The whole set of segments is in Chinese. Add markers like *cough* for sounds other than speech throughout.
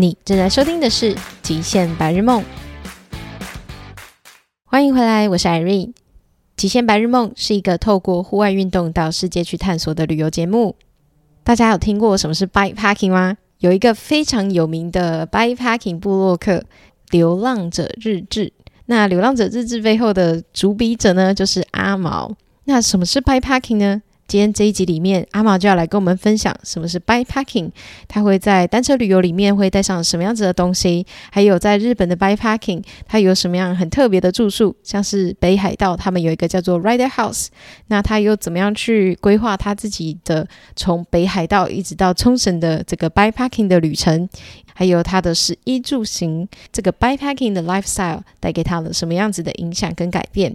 你正在收听的是《极限白日梦》，欢迎回来，我是 Irene。《极限白日梦》是一个透过户外运动到世界去探索的旅游节目。大家有听过什么是 bikepacking 吗？有一个非常有名的 bikepacking 部落客《流浪者日志》。那《流浪者日志》背后的主笔者呢，就是阿毛。那什么是 bikepacking 呢？今天这一集里面，阿毛就要来跟我们分享什么是 bikepacking。他会在单车旅游里面会带上什么样子的东西？还有在日本的 bikepacking，他有什么样很特别的住宿？像是北海道，他们有一个叫做 Rider House。那他又怎么样去规划他自己的从北海道一直到冲绳的这个 bikepacking 的旅程？还有他的食衣住行，这个 bikepacking 的 lifestyle 带给他了什么样子的影响跟改变？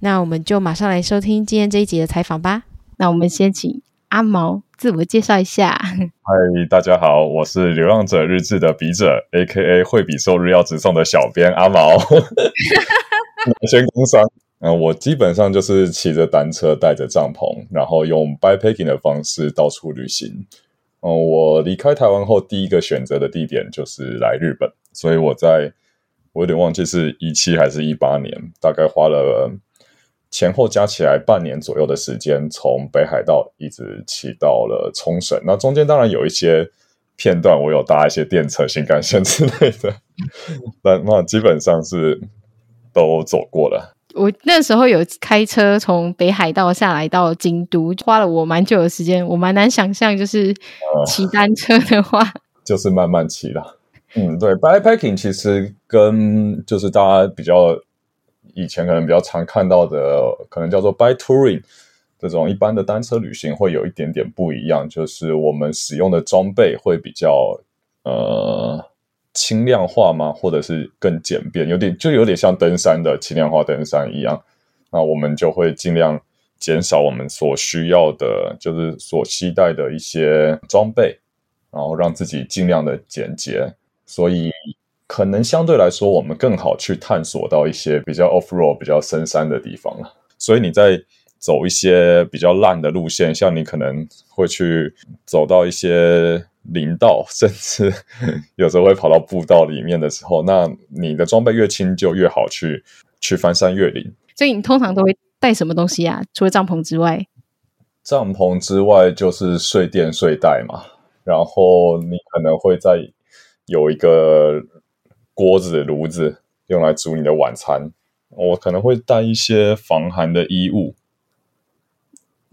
那我们就马上来收听今天这一集的采访吧。那我们先请阿毛自我介绍一下。*laughs* 嗨，大家好，我是《流浪者日志》的笔者，A.K.A. 惠比寿日要直送的小编阿毛。*laughs* 先工商，嗯，我基本上就是骑着单车，带着帐篷，然后用 by packing 的方式到处旅行。嗯，我离开台湾后，第一个选择的地点就是来日本，所以我在我有点忘记是一七还是一八年，大概花了。前后加起来半年左右的时间，从北海道一直骑到了冲绳。那中间当然有一些片段，我有搭一些电车、新干线 *laughs* 之类的，但那基本上是都走过了。我那时候有开车从北海道下来到京都，花了我蛮久的时间。我蛮难想象，就是骑单车的话，呃、就是慢慢骑啦。嗯，对，bikepacking 其实跟就是大家比较。以前可能比较常看到的，可能叫做 bike touring 这种一般的单车旅行，会有一点点不一样，就是我们使用的装备会比较呃轻量化吗？或者是更简便，有点就有点像登山的轻量化登山一样。那我们就会尽量减少我们所需要的，就是所携带的一些装备，然后让自己尽量的简洁。所以。可能相对来说，我们更好去探索到一些比较 off road、比较深山的地方了。所以你在走一些比较烂的路线，像你可能会去走到一些林道，甚至有时候会跑到步道里面的时候，那你的装备越轻，就越好去去翻山越岭。所以你通常都会带什么东西啊？除了帐篷之外，帐篷之外就是睡垫、睡袋嘛。然后你可能会在有一个。锅子、炉子用来煮你的晚餐，我可能会带一些防寒的衣物，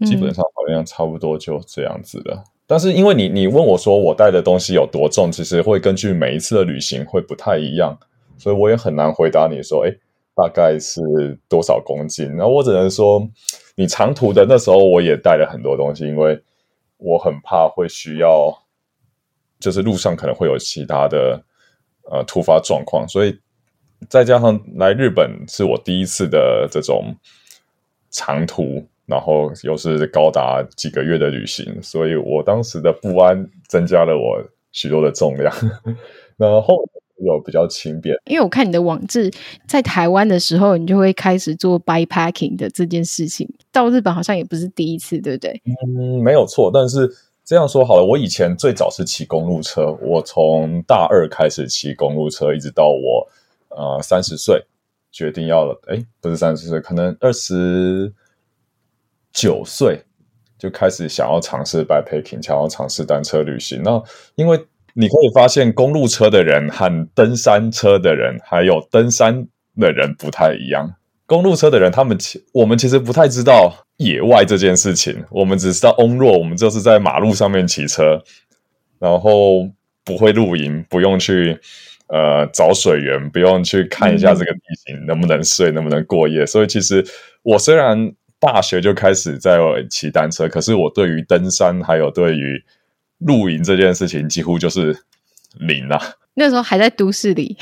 基本上好像差不多就这样子了。嗯、但是因为你你问我说我带的东西有多重，其实会根据每一次的旅行会不太一样，所以我也很难回答你说，哎，大概是多少公斤？那我只能说，你长途的那时候我也带了很多东西，因为我很怕会需要，就是路上可能会有其他的。呃，突发状况，所以再加上来日本是我第一次的这种长途，然后又是高达几个月的旅行，所以我当时的不安增加了我许多的重量。*laughs* 然后有比较轻便，因为我看你的网志，在台湾的时候，你就会开始做 bikepacking 的这件事情，到日本好像也不是第一次，对不对？嗯，没有错，但是。这样说好了，我以前最早是骑公路车，我从大二开始骑公路车，一直到我呃三十岁，决定要了，诶，不是三十岁，可能二十九岁就开始想要尝试 bikepacking，想要尝试单车旅行。那因为你可以发现，公路车的人和登山车的人，还有登山的人不太一样。公路车的人，他们其我们其实不太知道野外这件事情，我们只知道 on road，我们就是在马路上面骑车，然后不会露营，不用去呃找水源，不用去看一下这个地形能不能睡，能不能过夜。所以其实我虽然大学就开始在骑单车，可是我对于登山还有对于露营这件事情几乎就是零啊。那时候还在都市里。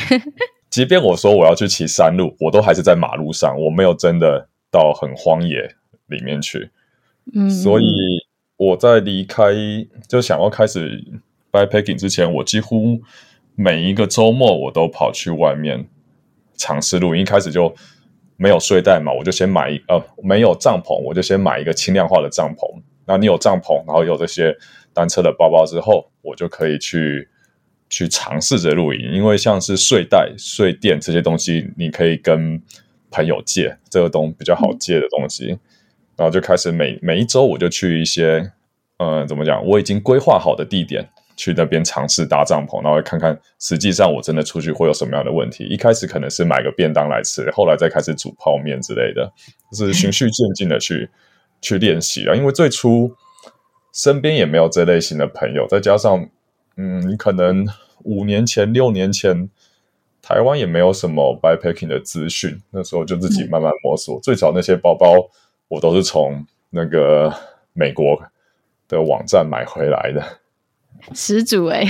即便我说我要去骑山路，我都还是在马路上，我没有真的到很荒野里面去。嗯，所以我在离开就想要开始 bikepacking 之前，我几乎每一个周末我都跑去外面尝试露营。一开始就没有睡袋嘛，我就先买一呃没有帐篷，我就先买一个轻量化的帐篷。那你有帐篷，然后有这些单车的包包之后，我就可以去。去尝试着露营，因为像是睡袋、睡垫这些东西，你可以跟朋友借，这个东比较好借的东西。嗯、然后就开始每每一周我就去一些，嗯，怎么讲？我已经规划好的地点去那边尝试搭帐篷，然后看看实际上我真的出去会有什么样的问题。一开始可能是买个便当来吃，后来再开始煮泡面之类的，就是循序渐进的去、嗯、去练习啊。因为最初身边也没有这类型的朋友，再加上嗯，你可能五年前、六年前台湾也没有什么 bikepacking 的资讯，那时候就自己慢慢摸索。嗯、最早那些包包我都是从那个美国的网站买回来的。始祖哎，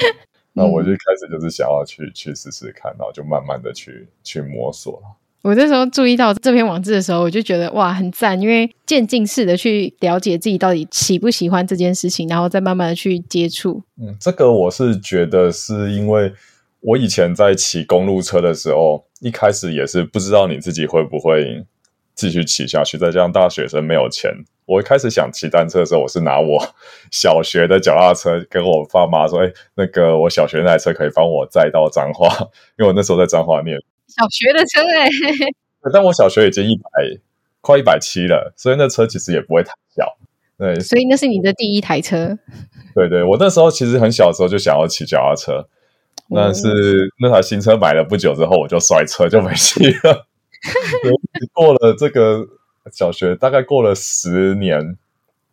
*laughs* 那我就开始就是想要去去试试看，然后就慢慢的去去摸索。我这时候注意到这篇网志的时候，我就觉得哇，很赞，因为渐进式的去了解自己到底喜不喜欢这件事情，然后再慢慢的去接触。嗯，这个我是觉得是因为我以前在骑公路车的时候，一开始也是不知道你自己会不会继续骑下去，再加上大学生没有钱。我一开始想骑单车的时候，我是拿我小学的脚踏车跟我爸妈说：“哎，那个我小学那台车可以帮我载到彰化，因为我那时候在彰化念小学的车哎。”但我小学已经一百快一百七了，所以那车其实也不会太小。对，所以那是你的第一台车。对对，我那时候其实很小的时候就想要骑脚踏车，但是那台新车买了不久之后我就摔车就没骑了。*laughs* 过了这个。小学大概过了十年，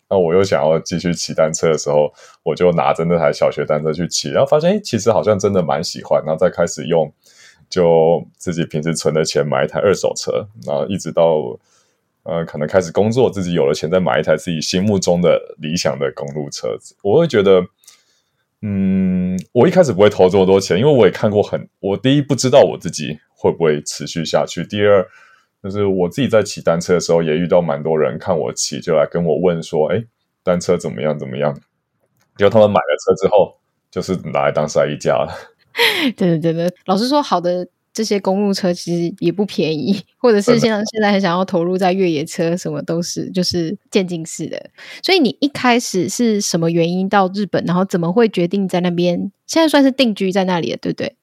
那我又想要继续骑单车的时候，我就拿着那台小学单车去骑，然后发现，哎，其实好像真的蛮喜欢，然后再开始用，就自己平时存的钱买一台二手车，然后一直到呃，可能开始工作，自己有了钱，再买一台自己心目中的理想的公路车子。我会觉得，嗯，我一开始不会投这么多钱，因为我也看过很，我第一不知道我自己会不会持续下去，第二。就是我自己在骑单车的时候，也遇到蛮多人看我骑，就来跟我问说：“哎，单车怎么样？怎么样？”结果他们买了车之后，就是拿来当晒衣架了。对对对对，老实说，好的这些公路车其实也不便宜，或者是像现在很想要投入在越野车，什么都是就是渐进式的。所以你一开始是什么原因到日本，然后怎么会决定在那边？现在算是定居在那里了，对不对？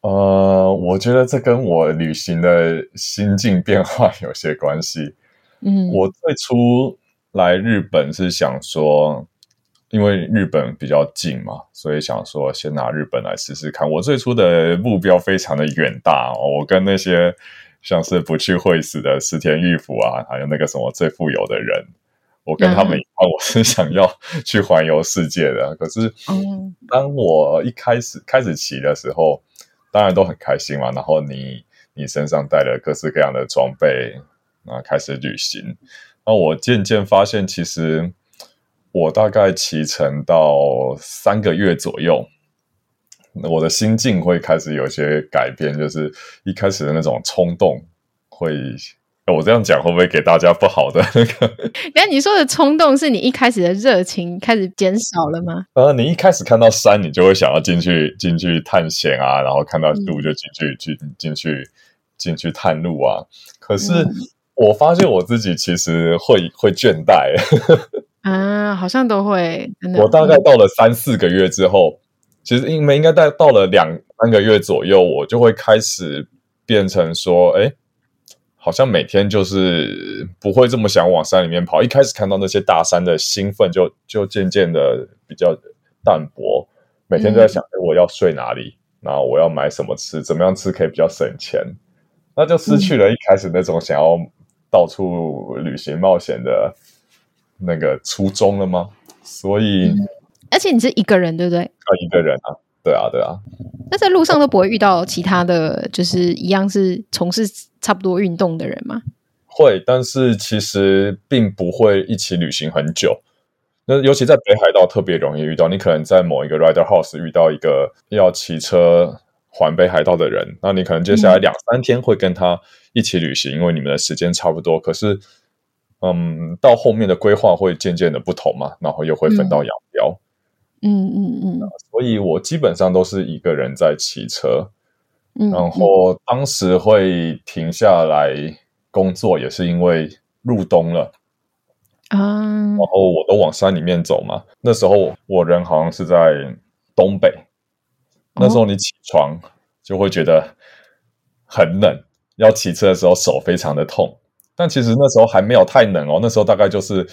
呃，我觉得这跟我旅行的心境变化 *laughs* 有些关系。嗯，我最初来日本是想说，因为日本比较近嘛，所以想说先拿日本来试试看。我最初的目标非常的远大哦，我跟那些像是不去会死的石田裕辅啊，还有那个什么最富有的人，我跟他们一样，我是想要去环游世界的。可是，当我一开始开始骑的时候，当然都很开心嘛，然后你你身上带了各式各样的装备，然后开始旅行。那我渐渐发现，其实我大概骑乘到三个月左右，我的心境会开始有些改变，就是一开始的那种冲动会。我这样讲会不会给大家不好的那个？*laughs* 那你说的冲动是你一开始的热情开始减少了吗？呃，你一开始看到山，你就会想要进去进去探险啊，然后看到路就进去去进去进去探路啊。可是我发现我自己其实会会倦怠啊，好像都会。我大概到了三四个月之后，其实应该应该到到了两三个月左右，我就会开始变成说，哎。好像每天就是不会这么想往山里面跑。一开始看到那些大山的兴奋就，就就渐渐的比较淡薄。每天都在想，嗯、我要睡哪里？然后我要买什么吃？怎么样吃可以比较省钱？那就失去了一开始那种想要到处旅行冒险的那个初衷了吗？所以，嗯、而且你是一个人，对不对？啊，一个人啊，对啊，对啊。那在路上都不会遇到其他的就是一样是从事差不多运动的人吗？会，但是其实并不会一起旅行很久。那尤其在北海道特别容易遇到，你可能在某一个 rider house 遇到一个要骑车环北海道的人，那你可能接下来两三天会跟他一起旅行，嗯、因为你们的时间差不多。可是，嗯，到后面的规划会渐渐的不同嘛，然后又会分道扬镳。嗯嗯嗯嗯，所以我基本上都是一个人在骑车，嗯，然后当时会停下来工作，也是因为入冬了啊，然后我都往山里面走嘛。那时候我人好像是在东北，那时候你起床就会觉得很冷，要骑车的时候手非常的痛。但其实那时候还没有太冷哦，那时候大概就是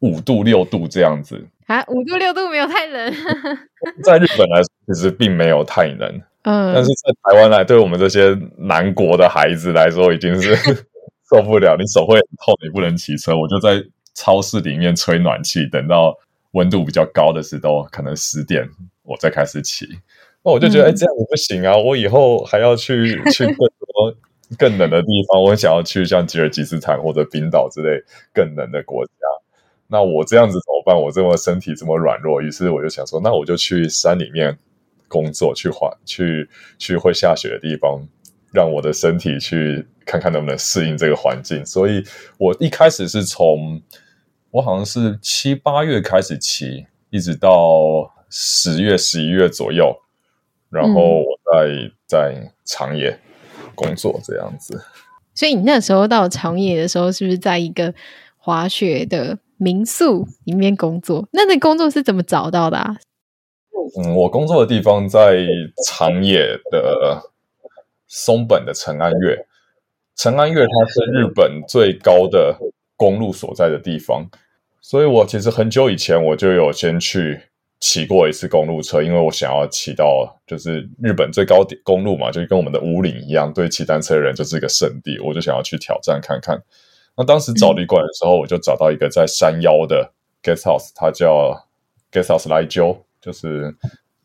五度六度这样子啊，五度六度没有太冷。*laughs* 在日本来说，其实并没有太冷。嗯，但是在台湾来，对我们这些南国的孩子来说，已经是 *laughs* 受不了。你手会很痛，你不能骑车。我就在超市里面吹暖气，等到温度比较高的时候，可能十点我再开始骑。那我就觉得，哎、嗯，这样子不行啊！我以后还要去去更多。更冷的地方，我想要去像吉尔吉斯斯坦或者冰岛之类更冷的国家。那我这样子怎么办？我这么身体这么软弱，于是我就想说，那我就去山里面工作，去滑，去去会下雪的地方，让我的身体去看看能不能适应这个环境。所以我一开始是从我好像是七八月开始骑，一直到十月、十一月左右，然后我在、嗯、在长野。工作这样子，所以你那时候到长野的时候，是不是在一个滑雪的民宿里面工作？那那工作是怎么找到的啊？嗯，我工作的地方在长野的松本的成安岳。成安岳它是日本最高的公路所在的地方，所以我其实很久以前我就有先去。骑过一次公路车，因为我想要骑到就是日本最高点公路嘛，就跟我们的五岭一样，对骑单车的人就是一个圣地，我就想要去挑战看看。那当时找旅馆的时候，我就找到一个在山腰的 guest house，它叫 guest house 来鸠，就是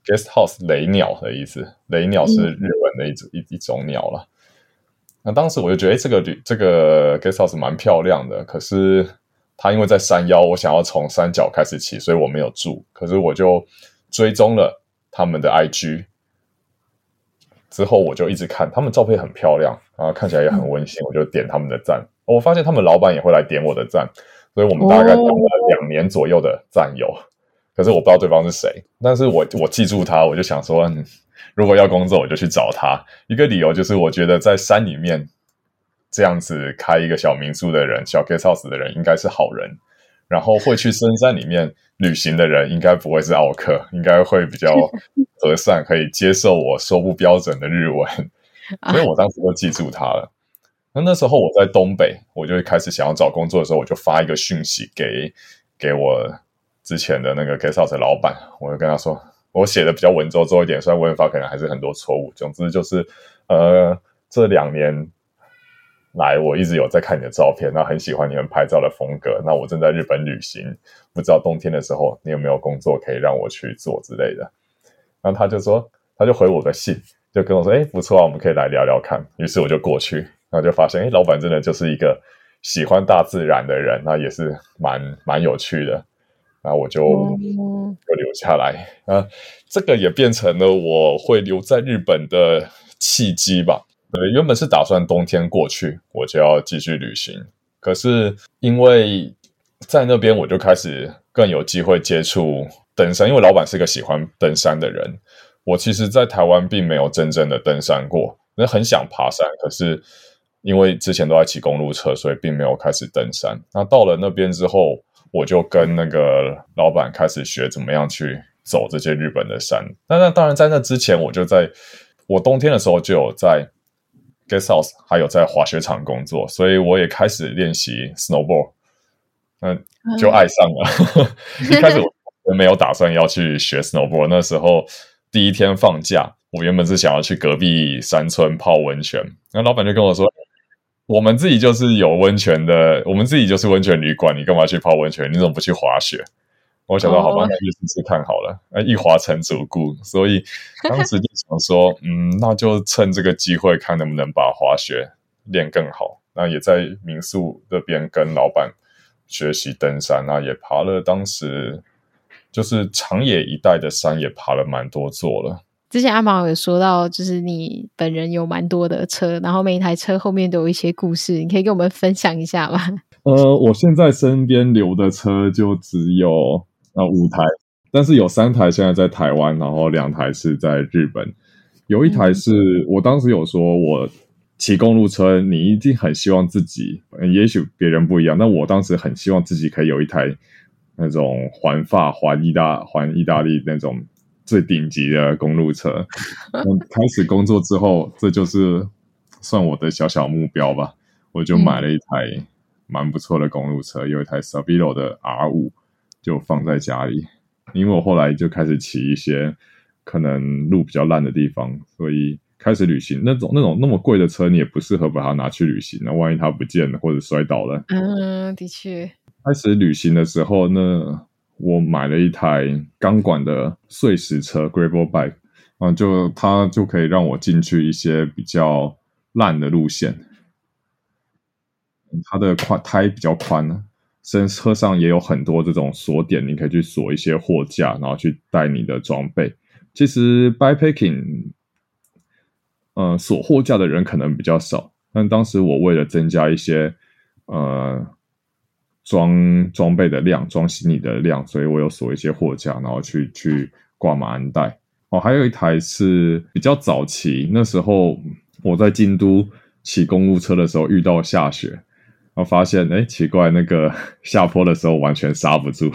guest house 雷鸟的意思。雷鸟是日文的一种一一种鸟了。那当时我就觉得，哎，这个旅这个 guest house 蛮漂亮的，可是。他因为在山腰，我想要从山脚开始骑，所以我没有住。可是我就追踪了他们的 IG，之后我就一直看他们照片很漂亮，然后看起来也很温馨，我就点他们的赞。我发现他们老板也会来点我的赞，所以我们大概当了两年左右的战友。可是我不知道对方是谁，但是我我记住他，我就想说，如果要工作，我就去找他。一个理由就是我觉得在山里面。这样子开一个小民宿的人，小 guest house 的人应该是好人，然后会去深山里面旅行的人应该不会是奥克，应该会比较 *laughs* 和善，可以接受我说不标准的日文，所以我当时就记住他了。那那时候我在东北，我就开始想要找工作的时候，我就发一个讯息给给我之前的那个 guest house 的老板，我就跟他说，我写的比较文绉绉一点，虽然文法可能还是很多错误，总之就是呃这两年。来，我一直有在看你的照片，那很喜欢你们拍照的风格。那我正在日本旅行，不知道冬天的时候你有没有工作可以让我去做之类的。然后他就说，他就回我个信，就跟我说：“哎，不错啊，我们可以来聊聊看。”于是我就过去，然后就发现，哎，老板真的就是一个喜欢大自然的人，那也是蛮蛮有趣的。然后我就就留下来啊，这个也变成了我会留在日本的契机吧。对，原本是打算冬天过去，我就要继续旅行。可是因为在那边，我就开始更有机会接触登山。因为老板是个喜欢登山的人，我其实，在台湾并没有真正的登山过。那很想爬山，可是因为之前都在骑公路车，所以并没有开始登山。那到了那边之后，我就跟那个老板开始学怎么样去走这些日本的山。那那当然，在那之前，我就在我冬天的时候就有在。Guest House 还有在滑雪场工作，所以我也开始练习 snowboard，嗯，就爱上了。一开始我没有打算要去学 snowboard，那时候第一天放假，我原本是想要去隔壁山村泡温泉，那老板就跟我说：“我们自己就是有温泉的，我们自己就是温泉旅馆，你干嘛去泡温泉？你怎么不去滑雪？”我想到好吧，那就试试看好了。那，一滑成主顾，所以当时就想说，嗯，那就趁这个机会，看能不能把滑雪练更好。那也在民宿这边跟老板学习登山，那也爬了。当时就是长野一带的山，也爬了蛮多座了。之前阿毛有说到，就是你本人有蛮多的车，然后每一台车后面都有一些故事，你可以跟我们分享一下吗？呃，我现在身边留的车就只有。啊，五台，但是有三台现在在台湾，然后两台是在日本。有一台是我当时有说，我骑公路车，你一定很希望自己，也许别人不一样，但我当时很希望自己可以有一台那种环法环意大环意大利那种最顶级的公路车。开始工作之后，这就是算我的小小目标吧。我就买了一台蛮不错的公路车，有一台 Sabilo 的 R 五，就放在家里。因为我后来就开始骑一些可能路比较烂的地方，所以。开始旅行，那种那种那么贵的车，你也不适合把它拿去旅行。那万一它不见了或者摔倒了，嗯，的确。开始旅行的时候，那我买了一台钢管的碎石车 （gravel bike），啊，就它就可以让我进去一些比较烂的路线。它的宽胎比较宽，身车上也有很多这种锁点，你可以去锁一些货架，然后去带你的装备。其实 bikepacking。呃，锁货架的人可能比较少，但当时我为了增加一些呃装装备的量、装行李的量，所以我有锁一些货架，然后去去挂马鞍带。哦，还有一台是比较早期，那时候我在京都骑公路车的时候遇到下雪，后发现哎奇怪，那个 *laughs* 下坡的时候完全刹不住，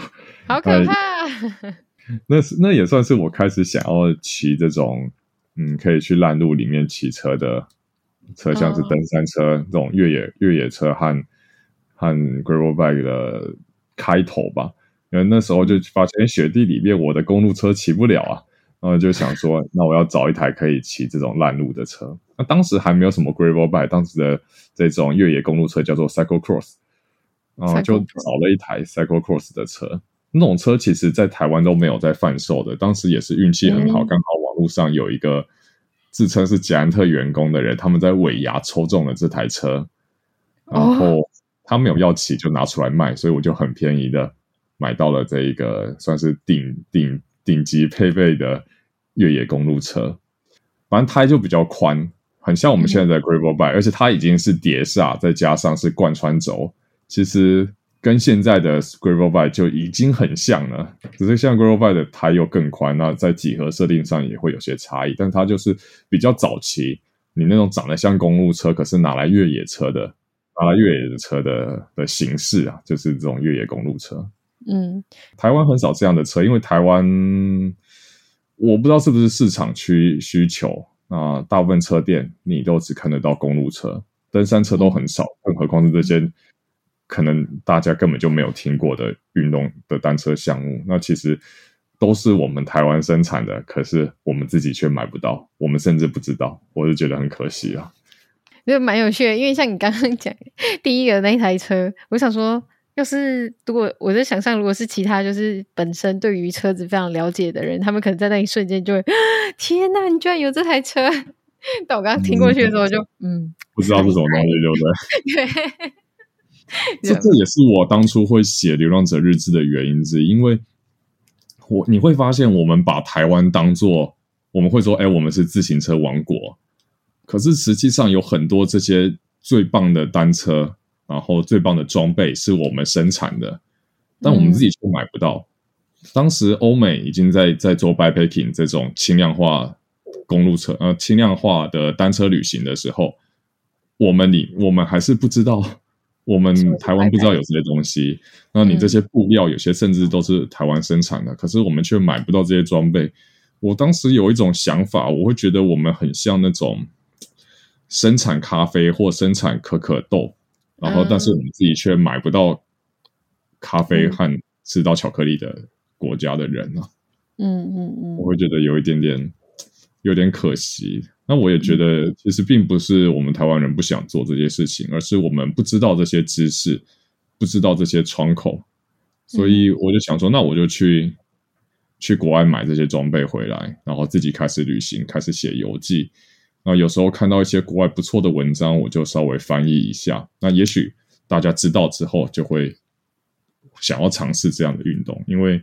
好可怕。那是那也算是我开始想要骑这种。嗯，可以去烂路里面骑车的车，像是登山车、oh. 这种越野越野车和和 gravel bike 的开头吧。因为那时候就发现雪地里面我的公路车骑不了啊，然后就想说，那我要找一台可以骑这种烂路的车。那当时还没有什么 gravel bike，当时的这种越野公路车叫做 cycle cross，然后就找了一台 cycle cross 的车。那种车其实在台湾都没有在贩售的，当时也是运气很好，刚、嗯、好网络上有一个自称是捷安特员工的人，他们在尾牙抽中了这台车，然后他没有要骑就拿出来卖，所以我就很便宜的买到了这一个算是顶顶顶级配备的越野公路车，反正胎就比较宽，很像我们现在的 gravel bike，、嗯、而且它已经是碟刹，再加上是贯穿轴，其实。跟现在的 gravel bike 就已经很像了，只是像 gravel bike 的胎又更宽，那在几何设定上也会有些差异。但它就是比较早期，你那种长得像公路车，可是拿来越野车的，拿来越野车的的形式啊，就是这种越野公路车。嗯，台湾很少这样的车，因为台湾我不知道是不是市场需需求啊，大部分车店你都只看得到公路车，登山车都很少，更何况是这些。可能大家根本就没有听过的运动的单车项目，那其实都是我们台湾生产的，可是我们自己却买不到，我们甚至不知道，我就觉得很可惜啊。就蛮有趣的，因为像你刚刚讲第一个那一台车，我想说，要是如果我在想象，如果是其他就是本身对于车子非常了解的人，他们可能在那一瞬间就会，天哪，你居然有这台车！*laughs* 但我刚刚听过去的时候就，嗯，嗯不知道是什么东西，对不对？*laughs* 对。*laughs* 这这也是我当初会写《流浪者日志》的原因之一，因为我你会发现，我们把台湾当做我们会说，哎，我们是自行车王国，可是实际上有很多这些最棒的单车，然后最棒的装备是我们生产的，但我们自己却买不到。嗯、当时欧美已经在在做 bikepacking 这种轻量化公路车，呃，轻量化的单车旅行的时候，我们你我们还是不知道。*laughs* 我们台湾不知道有这些东西，那你这些布料有些甚至都是台湾生产的，嗯、可是我们却买不到这些装备。我当时有一种想法，我会觉得我们很像那种生产咖啡或生产可可豆，然后但是我们自己却买不到咖啡和吃到巧克力的国家的人啊。嗯嗯嗯，我会觉得有一点点有点可惜。那我也觉得，其实并不是我们台湾人不想做这些事情，而是我们不知道这些知识，不知道这些窗口，所以我就想说，那我就去去国外买这些装备回来，然后自己开始旅行，开始写游记。那有时候看到一些国外不错的文章，我就稍微翻译一下。那也许大家知道之后，就会想要尝试这样的运动，因为。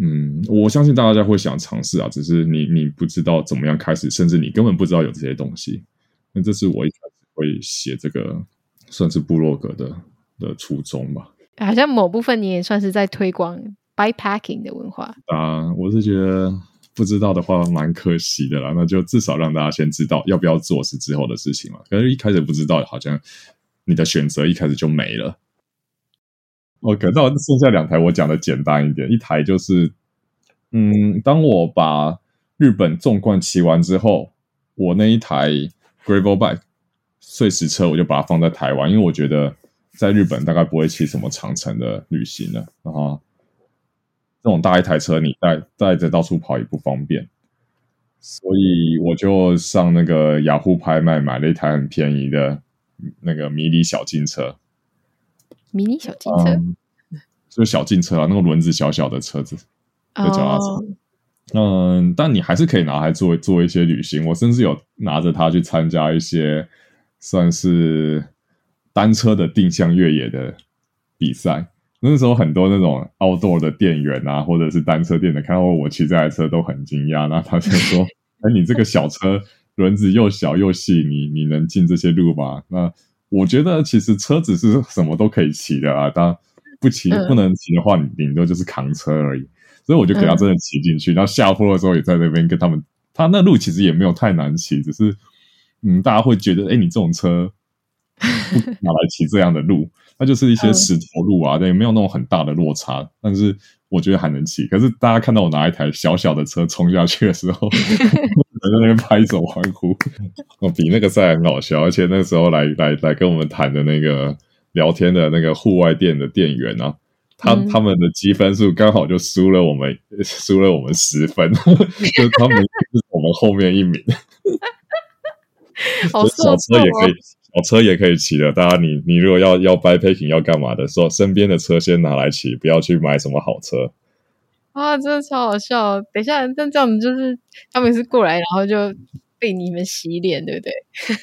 嗯，我相信大家会想尝试啊，只是你你不知道怎么样开始，甚至你根本不知道有这些东西。那这是我一开始会写这个算是部落格的的初衷吧。好像某部分你也算是在推广 bikepacking 的文化啊。我是觉得不知道的话蛮可惜的啦，那就至少让大家先知道要不要做是之后的事情嘛。可是一开始不知道，好像你的选择一开始就没了。OK，那剩下两台我讲的简单一点，一台就是嗯，当我把日本纵贯骑完之后，我那一台 Gravel Bike 碎石车，我就把它放在台湾，因为我觉得在日本大概不会骑什么长程的旅行了，然后这种大一台车你带带着到处跑也不方便，所以我就上那个雅虎拍卖买了一台很便宜的那个迷你小径车。迷你小径车，嗯，就是小径车啊，那个轮子小小的车子，就脚踏车。Oh. 嗯，但你还是可以拿来做做一些旅行。我甚至有拿着它去参加一些算是单车的定向越野的比赛。那时候很多那种 outdoor 的店员啊，或者是单车店的，看到我骑这台车都很惊讶。那他就说：*laughs* “哎，你这个小车轮子又小又细，你你能进这些路吗？”那我觉得其实车子是什么都可以骑的啊，当不骑不能骑的话，你顶多就是扛车而已。所以我就给他真的骑进去，然后下坡的时候也在那边跟他们。他那路其实也没有太难骑，只是嗯，大家会觉得，哎，你这种车 *laughs* 哪来骑这样的路？那就是一些石头路啊，对，没有那种很大的落差，但是我觉得还能骑。可是大家看到我拿一台小小的车冲下去的时候，*laughs* 在那边拍手欢呼，*laughs* 哦，比那个赛很好笑。而且那时候来来来跟我们谈的那个聊天的那个户外店的店员啊。他他们的积分数刚好就输了我们，输了我们十分，就他们是我们后面一名。好瘦小车也可以，小车也可以骑的。大家你，你你如果要要 bikepacking 要干嘛的，说身边的车先拿来骑，不要去买什么好车。啊，真的超好笑！等一下，但这样子就是他们是过来，然后就被你们洗脸，对不对？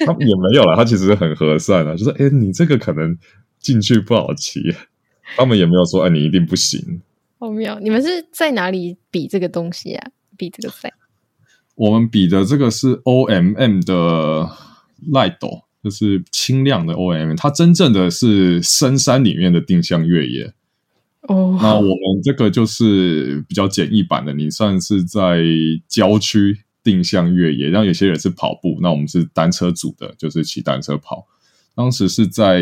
他也没有啦，他其实很和善啊，就是哎，你这个可能进去不好骑。他们也没有说，哎，你一定不行。好妙！你们是在哪里比这个东西啊？比这个赛？我们比的这个是 OMM 的 Light，就是轻量的 OMM。它真正的是深山里面的定向越野。哦。那我们这个就是比较简易版的，你算是在郊区定向越野。然后有些人是跑步，那我们是单车组的，就是骑单车跑。当时是在。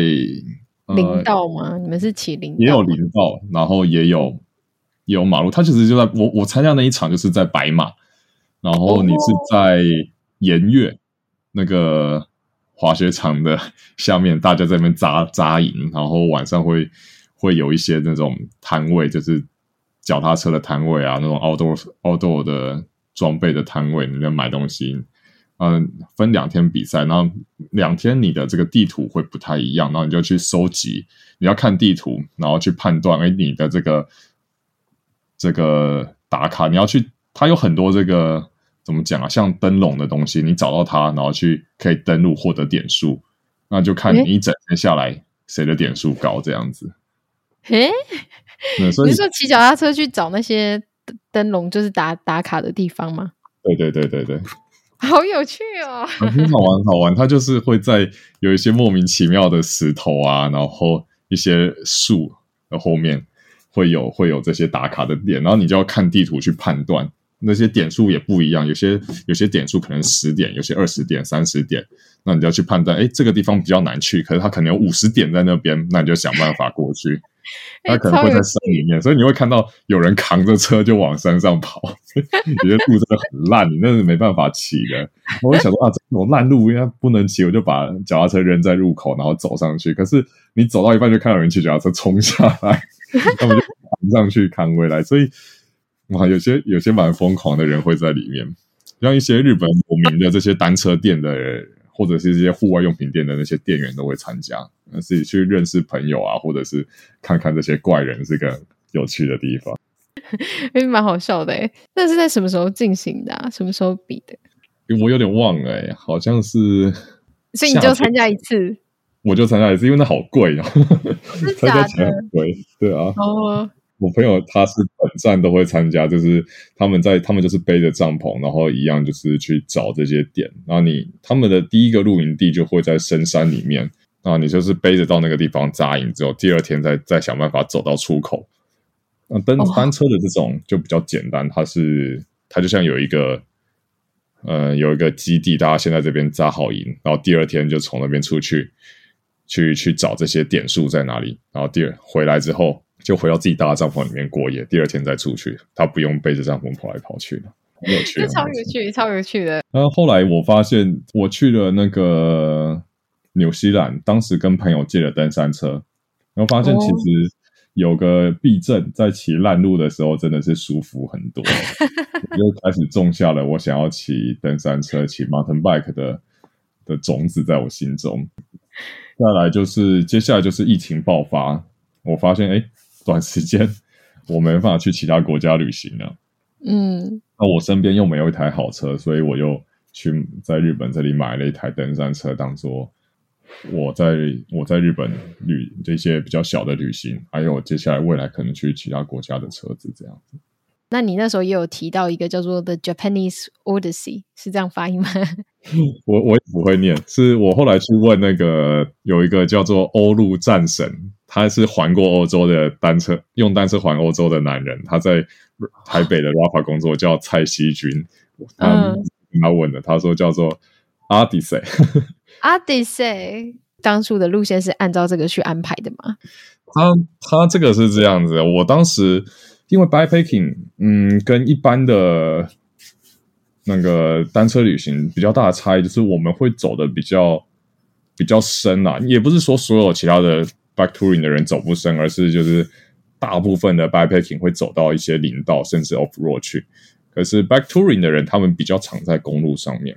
林道吗？呃、你们是骑林道？也有林道，然后也有也有马路。它其实就在我我参加那一场，就是在白马，然后你是在盐月那个滑雪场的 *laughs* 下面，大家在那边扎扎营，然后晚上会会有一些那种摊位，就是脚踏车的摊位啊，那种 outdoor outdoor 的装备的摊位，你在买东西。嗯，分两天比赛，然后两天你的这个地图会不太一样，然后你就去收集，你要看地图，然后去判断，哎，你的这个这个打卡，你要去，它有很多这个怎么讲啊，像灯笼的东西，你找到它，然后去可以登录获得点数，那就看你一整天下来谁的点数高这样子。嘿，*laughs* 你是说骑脚踏车去找那些灯笼，就是打打卡的地方吗？对对对对对。*laughs* 好有趣哦！很好玩，好玩。它就是会在有一些莫名其妙的石头啊，然后一些树的后面会有会有这些打卡的点，然后你就要看地图去判断。那些点数也不一样，有些有些点数可能十点，有些二十点、三十点，那你就要去判断。哎，这个地方比较难去，可是它可能有五十点在那边，那你就想办法过去。*laughs* 它可能会在山里面，所以你会看到有人扛着车就往山上跑。*laughs* 有些路真的很烂，你那是没办法骑的。我就想说啊，这种烂路应该不能骑，我就把脚踏车扔在入口，然后走上去。可是你走到一半就看到有人骑脚踏车冲下来，*laughs* 他们就扛上去扛回来。所以哇，有些有些蛮疯狂的人会在里面，像一些日本有名的这些单车店的人。或者是这些户外用品店的那些店员都会参加，自己去认识朋友啊，或者是看看这些怪人，是个有趣的地方。*laughs* 诶，蛮好笑的诶，那是在什么时候进行的啊？什么时候比的？我有点忘了诶，好像是。所以你就参加一次？我就参加一次，因为那好贵啊，*laughs* 参加起来很贵。对啊。哦。我朋友他是本站都会参加，就是他们在他们就是背着帐篷，然后一样就是去找这些点。然后你他们的第一个露营地就会在深山里面，然后你就是背着到那个地方扎营之后，第二天再再想办法走到出口。那单单车的这种就比较简单，它是它就像有一个呃有一个基地，大家先在这边扎好营，然后第二天就从那边出去去去找这些点数在哪里，然后第二回来之后。就回到自己搭的帐篷里面过夜，第二天再出去，他不用背着帐篷跑来跑去的，很有趣，*laughs* 超有趣，超有趣的。然后后来我发现，我去了那个纽西兰，当时跟朋友借了登山车，然后发现其实有个避震，在骑烂路的时候真的是舒服很多，我就开始种下了我想要骑登山车、骑 mountain bike 的的种子在我心中。再来就是接下来就是疫情爆发，我发现哎，短时间我没办法去其他国家旅行了。嗯，那我身边又没有一台好车，所以我又去在日本这里买了一台登山车，当做我在我在日本旅这些比较小的旅行，还有接下来未来可能去其他国家的车子这样子。那你那时候也有提到一个叫做 The Japanese Odyssey，是这样发音吗？*laughs* 我我也不会念，是我后来去问那个有一个叫做欧陆战神，他是环过欧洲的单车，用单车环欧洲的男人，他在台北的 Rappa 工作，叫蔡希君。他他问的，他说叫做 Odyssey。*laughs* Odyssey 当初的路线是按照这个去安排的吗？他他这个是这样子，我当时。因为 bikepacking，嗯，跟一般的那个单车旅行比较大的差异，就是我们会走的比较比较深啊。也不是说所有其他的 bike touring 的人走不深，而是就是大部分的 bikepacking 会走到一些林道，甚至 off road 去。可是 bike touring 的人，他们比较常在公路上面。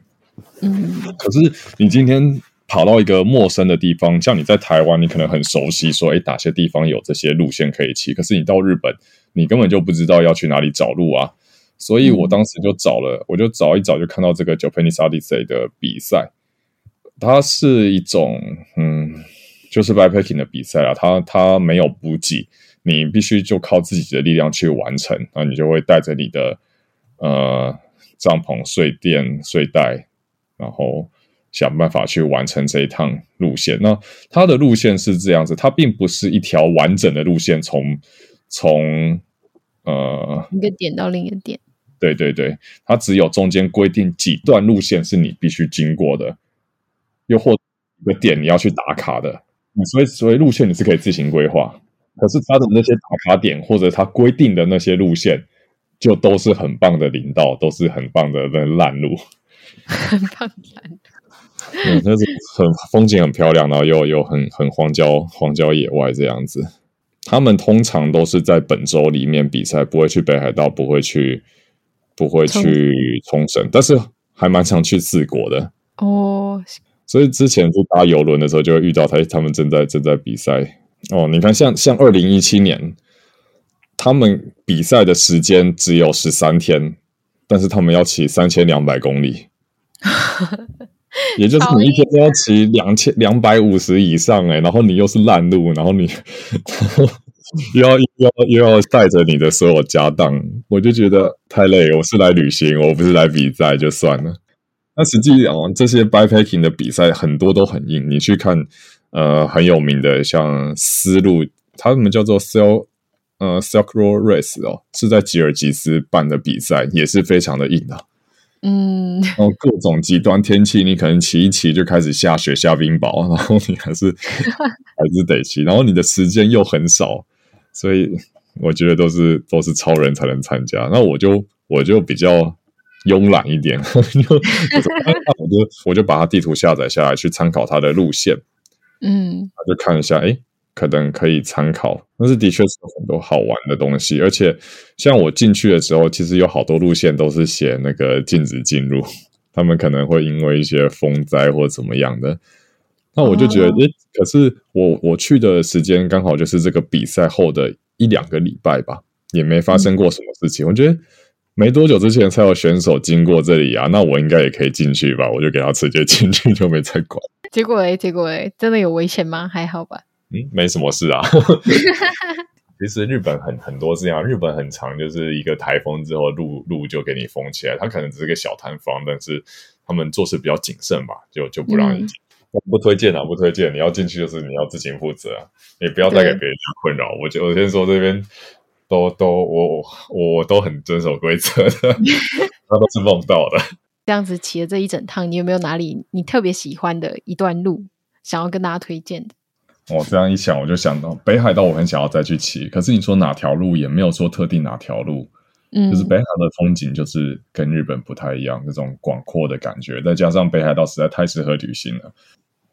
嗯，可是你今天。跑到一个陌生的地方，像你在台湾，你可能很熟悉，说，诶，哪些地方有这些路线可以骑？可是你到日本，你根本就不知道要去哪里找路啊。所以我当时就找了，我就找一找，就看到这个 Japanese Odyssey 的比赛。它是一种，嗯，就是 bikepacking 的比赛啊。它它没有补给，你必须就靠自己的力量去完成。那你就会带着你的呃帐篷、睡垫、睡袋，然后。想办法去完成这一趟路线。那它的路线是这样子，它并不是一条完整的路线从，从从呃一个点到另一个点。对对对，它只有中间规定几段路线是你必须经过的，又或者一个点你要去打卡的。所以所以路线你是可以自行规划，可是它的那些打卡点或者它规定的那些路线，就都是很棒的林道，都是很棒的那烂路，很棒的烂路。嗯，那是很风景很漂亮，然后又又很很荒郊荒郊野外这样子。他们通常都是在本周里面比赛，不会去北海道，不会去不会去冲绳，但是还蛮常去四国的哦。所以之前去搭游轮的时候，就会遇到他，他们正在正在比赛哦。你看像，像像二零一七年，他们比赛的时间只有十三天，但是他们要骑三千两百公里。*laughs* 也就是你一天都要骑两千两百五十以上哎，然后你又是烂路，然后你 *laughs* 又要又要又要带着你的所有家当，我就觉得太累。我是来旅行，我不是来比赛，就算了。那实际上这些 bikepacking 的比赛很多都很硬，你去看呃很有名的像丝路，他们叫做 Silk 呃 Silk Road Race 哦，是在吉尔吉斯办的比赛，也是非常的硬的。嗯，然后各种极端天气，你可能骑一骑就开始下雪、下冰雹，*laughs* 然后你还是 *laughs* 还是得骑，然后你的时间又很少，所以我觉得都是都是超人才能参加。那我就我就比较慵懒一点，就 *laughs* 我就我就把它地图下载下来，去参考它的路线，嗯，就看一下，哎。可能可以参考，但是的确是有很多好玩的东西，而且像我进去的时候，其实有好多路线都是写那个禁止进入，*laughs* 他们可能会因为一些风灾或怎么样的。那我就觉得，诶、哦，可是我我去的时间刚好就是这个比赛后的一两个礼拜吧，也没发生过什么事情。嗯、我觉得没多久之前才有选手经过这里啊，那我应该也可以进去吧？我就给他直接进去，就没再管。结果诶，结果诶，真的有危险吗？还好吧。嗯，没什么事啊。*laughs* 其实日本很很多这样，日本很长，就是一个台风之后路路就给你封起来。它可能只是个小摊贩，但是他们做事比较谨慎吧，就就不让你进。嗯、不推荐啊，不推荐。你要进去就是你要自行负责，你不要带给别人困扰。我就我先说这边都都我我我都很遵守规则的，*laughs* 他都是梦到的。这样子骑了这一整趟，你有没有哪里你特别喜欢的一段路，想要跟大家推荐的？我这样一想，我就想到北海道，我很想要再去骑。可是你说哪条路，也没有说特定哪条路。嗯，就是北海道的风景就是跟日本不太一样，那种广阔的感觉，再加上北海道实在太适合旅行了。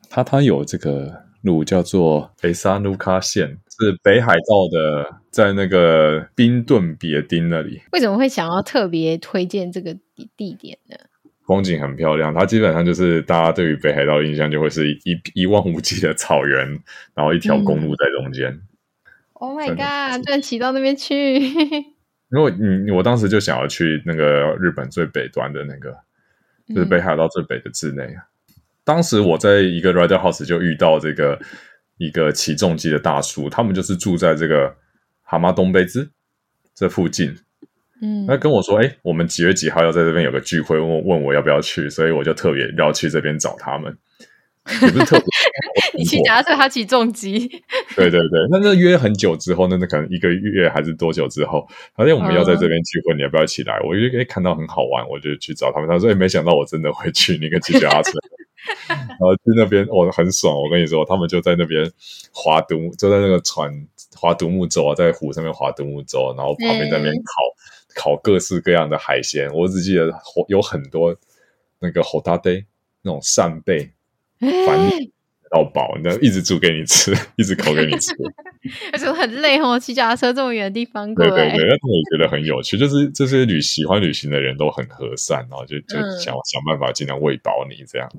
它它有这个路叫做北沙努卡线，是北海道的，在那个冰顿别町那里。为什么会想要特别推荐这个地点呢？风景很漂亮，它基本上就是大家对于北海道的印象就会是一一望无际的草原，然后一条公路在中间。嗯、Oh my god！居然骑到那边去？*laughs* 因为你我当时就想要去那个日本最北端的那个，就是北海道最北的稚内。嗯、当时我在一个 rider house 就遇到这个一个骑重机的大叔，他们就是住在这个蛤蟆东北子这附近。嗯，他跟我说，哎、欸，我们几月几号要在这边有个聚会，问问我要不要去，所以我就特别要去这边找他们。*laughs* 也不是特别，*laughs* 你骑脚踏车，他骑重机。对对对，那那约很久之后，那那可能一个月还是多久之后，反正我们要在这边聚会，你要不要一起来？我就哎看到很好玩，我就去找他们。他说，哎，没想到我真的会去那个骑脚踏车，*laughs* 然后去那边，我、哦、很爽。我跟你说，他们就在那边划独，就在那个船划独木舟啊，在湖上面划独木舟，然后旁边在那边烤。嗯烤各式各样的海鲜，我只记得有很多那个ホタテ那种扇贝，反正到饱，那一直煮给你吃，一直烤给你吃。*laughs* 而且很累哦，骑脚踏车这么远的地方过来。对*laughs* 对对，但我觉得很有趣，就是这些旅喜欢旅行的人都很和善，然后就就想、嗯、想办法尽量喂饱你这样。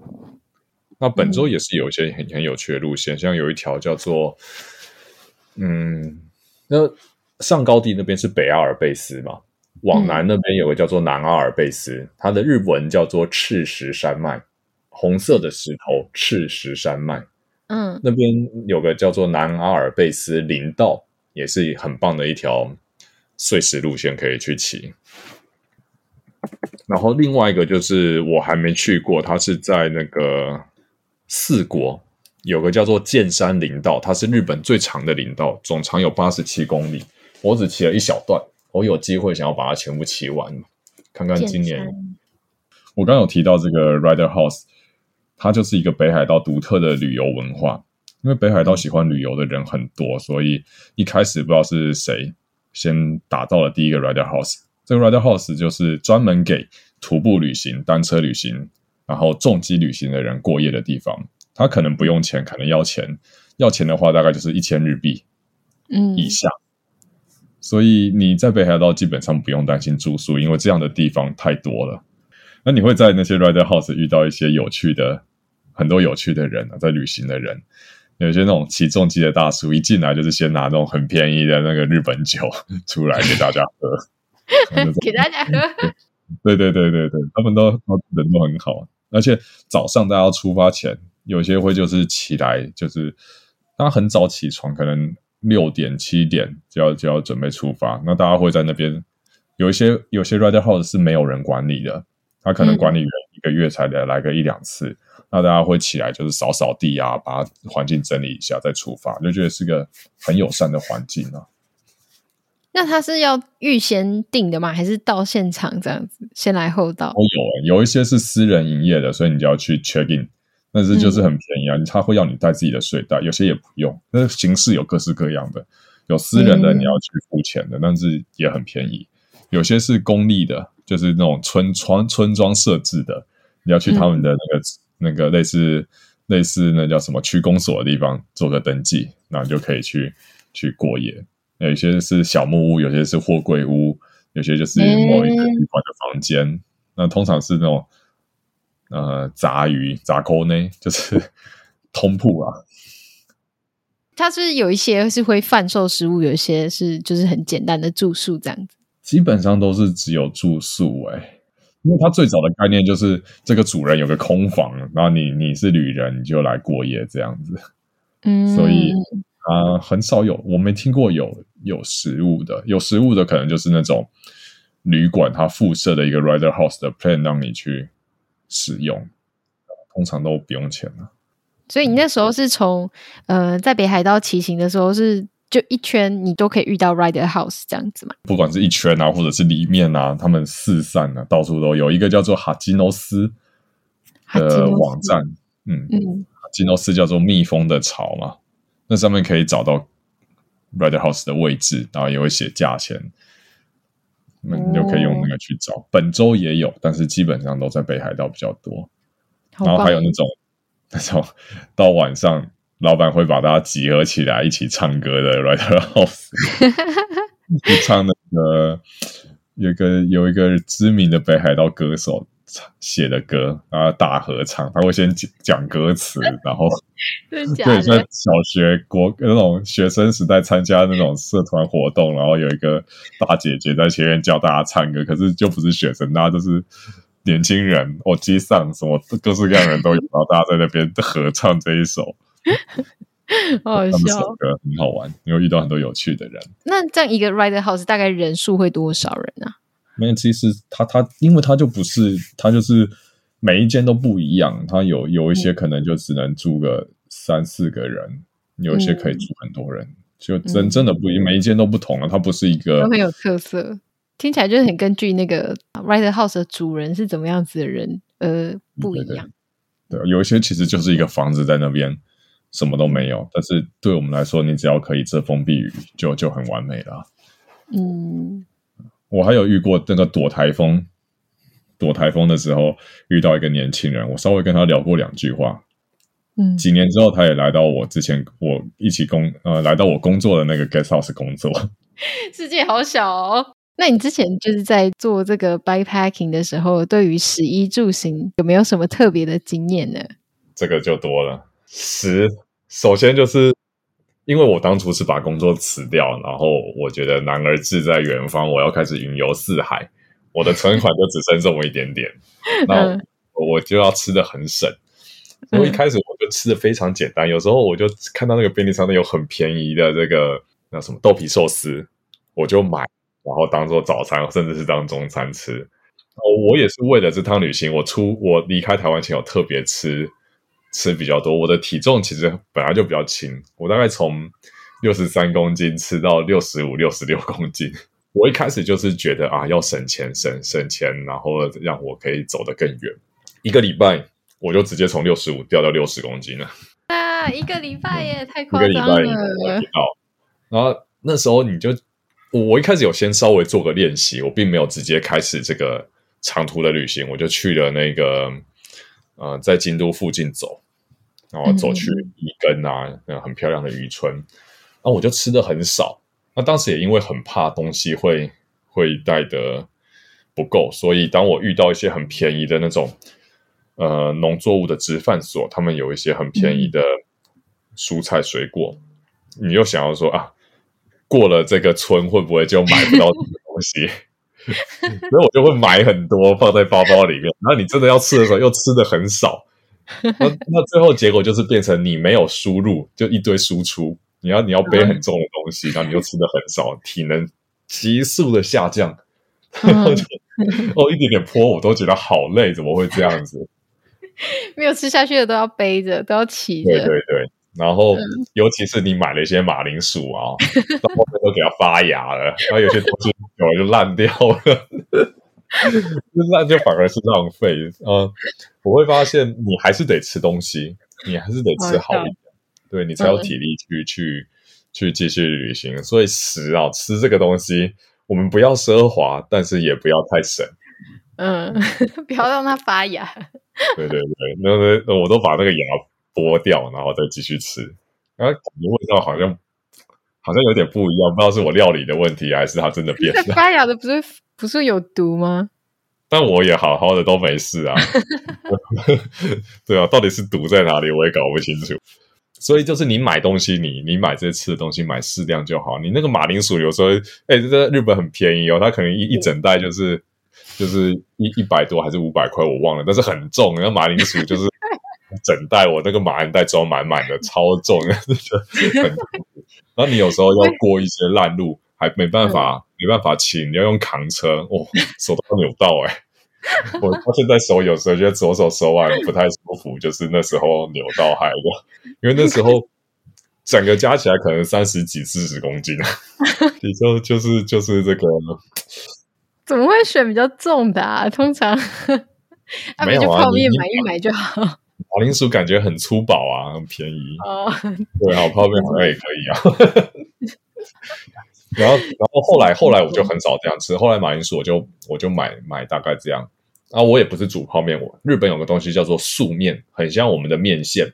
那本州也是有一些很很有趣的路线，像有一条叫做嗯，那上高地那边是北阿尔卑斯嘛。 往南那边有个叫做南阿尔卑斯，它的日文叫做赤石山脉，红色的石头，赤石山脉。嗯，那边有个叫做南阿尔卑斯林道，也是很棒的一条碎石路线可以去骑。然后另外一个就是我还没去过，它是在那个四国有个叫做剑山林道，它是日本最长的林道，总长有八十七公里，我只骑了一小段。我有机会想要把它全部骑完，看看今年。我刚刚有提到这个 Rider House，它就是一个北海道独特的旅游文化。因为北海道喜欢旅游的人很多，所以一开始不知道是谁先打造了第一个 Rider House。这个 Rider House 就是专门给徒步旅行、单车旅行，然后重机旅行的人过夜的地方。他可能不用钱，可能要钱。要钱的话，大概就是一千日币，嗯，以下。嗯所以你在北海道基本上不用担心住宿，因为这样的地方太多了。那你会在那些 rider house 遇到一些有趣的、很多有趣的人啊，在旅行的人，有些那种起重机的大叔一进来就是先拿那种很便宜的那个日本酒出来给大家喝，*laughs* 给大家喝。对对对对对，他们都人都很好，而且早上大家出发前，有些会就是起来，就是他很早起床，可能。六点七点就要就要准备出发，那大家会在那边有一些有些 rider house 是没有人管理的，他可能管理员一个月才来来个一两次，嗯、那大家会起来就是扫扫地啊，把环境整理一下再出发，就觉得是个很友善的环境啊。那他是要预先订的吗？还是到现场这样子先来后到？都有、欸，有一些是私人营业的，所以你就要去 check in。但是就是很便宜啊，他会要你带自己的睡袋，有些也不用。那形式有各式各样的，有私人的你要去付钱的，但是也很便宜。有些是公立的，就是那种村村村庄设置的，你要去他们的那个那个类似类似那叫什么区公所的地方做个登记，那你就可以去去过夜。有些是小木屋，有些是货柜屋，有些就是某一个地方的房间。那通常是那种。呃，杂鱼杂沟呢，*laughs* 就是通铺啊。它是有一些是会贩售食物，有一些是就是很简单的住宿这样子。基本上都是只有住宿哎、欸，因为它最早的概念就是这个主人有个空房，然后你你是旅人你就来过夜这样子。嗯，所以啊、呃，很少有我没听过有有食物的，有食物的可能就是那种旅馆它附设的一个 rider house 的 plan 让你去。使用通常都不用钱了，所以你那时候是从呃在北海道骑行的时候是就一圈你都可以遇到 rider house 这样子吗？不管是一圈啊，或者是里面啊，他们四散啊，到处都有一个叫做哈基诺斯的网站，嗯嗯，哈基诺斯叫做蜜蜂的巢嘛，那上面可以找到 Rider House 的位置，然后也会写价钱，那你就可以用那个去找。哦、本周也有，但是基本上都在北海道比较多。然后还有那种那种到晚上，老板会把大家集合起来一起唱歌的 Rider House，*laughs* 去唱那个有一个有一个知名的北海道歌手。写的歌，然后大合唱，他会先讲讲歌词，*laughs* 然后对，像小学国那种学生时代参加那种社团活动，然后有一个大姐姐在前面教大家唱歌，可是就不是学生，大家都是年轻人，我机上什么各式各样的人都有，然后大家在那边合唱这一首，好好笑，歌很好玩，你会遇到很多有趣的人。那这样一个 Rider House 大概人数会多少人啊？没有，其实它它，因为它就不是它，就是每一间都不一样。它有有一些可能就只能住个三四个人，有一些可以住很多人，嗯、就真真的不一，每一间都不同了。它不是一个都很有特色，听起来就是很根据那个 Rider House 的主人是怎么样子的人，呃，不一样。对，对，对，有一些其实就是一个房子在那边，什么都没有，但是对我们来说，你只要可以遮风避雨，就就很完美了。嗯。我还有遇过那个躲台风，躲台风的时候遇到一个年轻人，我稍微跟他聊过两句话。嗯，几年之后他也来到我之前我一起工呃来到我工作的那个 guest house 工作。*laughs* 世界好小哦。那你之前就是在做这个 bikepacking 的时候，对于食衣住行有没有什么特别的经验呢？这个就多了。食，首先就是。因为我当初是把工作辞掉，然后我觉得男儿志在远方，我要开始云游四海，我的存款就只剩这么一点点，*laughs* 那我就要吃的很省。所以一开始我就吃的非常简单，有时候我就看到那个便利商店有很便宜的这个那什么豆皮寿司，我就买，然后当做早餐，甚至是当中餐吃。我也是为了这趟旅行，我出我离开台湾前有特别吃。吃比较多，我的体重其实本来就比较轻，我大概从六十三公斤吃到六十五、六十六公斤。我一开始就是觉得啊，要省钱、省省钱，然后让我可以走得更远。一个礼拜我就直接从六十五掉到六十公斤了。啊，一个礼拜耶，太 *laughs* 夸张了。一个礼拜，然后那时候你就，我一开始有先稍微做个练习，我并没有直接开始这个长途的旅行，我就去了那个呃，在京都附近走。然后走去伊根啊，那、嗯、很漂亮的渔村，那我就吃的很少。那当时也因为很怕东西会会带的不够，所以当我遇到一些很便宜的那种呃农作物的直贩所，他们有一些很便宜的蔬菜水果，嗯、你又想要说啊，过了这个村会不会就买不到这个东西？*laughs* 所以我就会买很多放在包包里面。然后你真的要吃的时候，又吃的很少。*laughs* 那那最后结果就是变成你没有输入，就一堆输出。你要你要背很重的东西，然后你又吃的很少，体能急速的下降。然 *laughs* 后就哦，一点点坡我都觉得好累，怎么会这样子？*laughs* 没有吃下去的都要背着，都要骑着。对对对，然后、嗯、尤其是你买了一些马铃薯啊，到后面都给它发芽了，然后有些东西久了就烂掉了。那就反而是浪费。嗯，我会发现你还是得吃东西，你还是得吃好一点，对，你才有体力去、嗯、去去继续旅行。所以食啊，吃这个东西，我们不要奢华，但是也不要太省。嗯，*laughs* 不要让它发芽。对对对，那那我都把那个芽剥掉，然后再继续吃。然后感觉味道好像好像有点不一样，不知道是我料理的问题，还是它真的变了。*laughs* 发芽的不是。不是有毒吗？但我也好好的都没事啊。*laughs* 对啊，到底是毒在哪里，我也搞不清楚。所以就是你买东西，你你买这些吃的东西，买适量就好。你那个马铃薯有时候，哎、欸，这在日本很便宜哦，它可能一一整袋就是就是一一百多还是五百块，我忘了，但是很重。那马铃薯就是整袋，我那个马鞍袋装满满的，超重，*laughs* 很。然后你有时候要过一些烂路。还没办法，没办法骑，你要用扛车，哦，手都扭到哎、欸！*laughs* 我到现在手有时候觉得左手手腕不太舒服，就是那时候扭到害的，因为那时候整个加起来可能三十几、四十公斤啊，*laughs* 你就就是就是这个，怎么会选比较重的啊？通常，没有啊，泡面买一买就好。马铃薯感觉很粗饱啊，很便宜。哦，对啊，泡面好像也可以啊。*laughs* 然后，然后后来后来我就很少这样吃。后来马铃薯我就我就买买大概这样。啊，我也不是煮泡面，我日本有个东西叫做素面，很像我们的面线，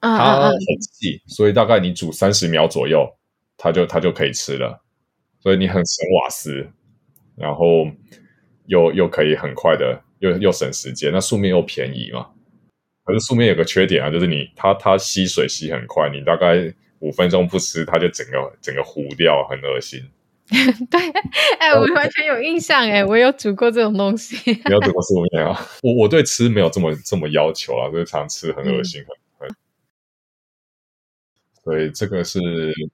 它很细，所以大概你煮三十秒左右，它就它就可以吃了。所以你很省瓦斯，然后又又可以很快的，又又省时间。那素面又便宜嘛。可是素面有个缺点啊，就是你它它吸水吸很快，你大概五分钟不吃，它就整个整个糊掉，很恶心。*laughs* 对，哎、欸，我完全有印象，哎，我有煮过这种东西。*laughs* 没有煮过素面啊？*laughs* 我我对吃没有这么这么要求啊，就是常吃很恶心，很、嗯、很。所以这个是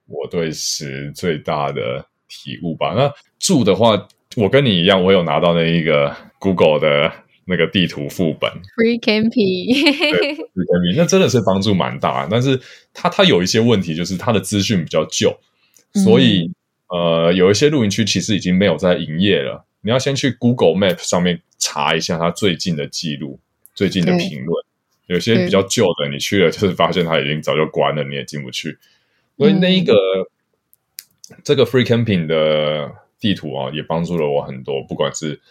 我对食最大的体悟吧。那住的话，我跟你一样，我有拿到那一个 Google 的那个地图副本，Free camping，free Camping，那真的是帮助蛮大，但是它它有一些问题，就是它的资讯比较旧，所以。嗯呃，有一些露营区其实已经没有在营业了。你要先去 Google Map 上面查一下它最近的记录、最近的评论。有些比较旧的，你去了就是发现它已经早就关了，你也进不去。所以那一个、嗯、这个 Free Camping 的地图啊，也帮助了我很多，不管是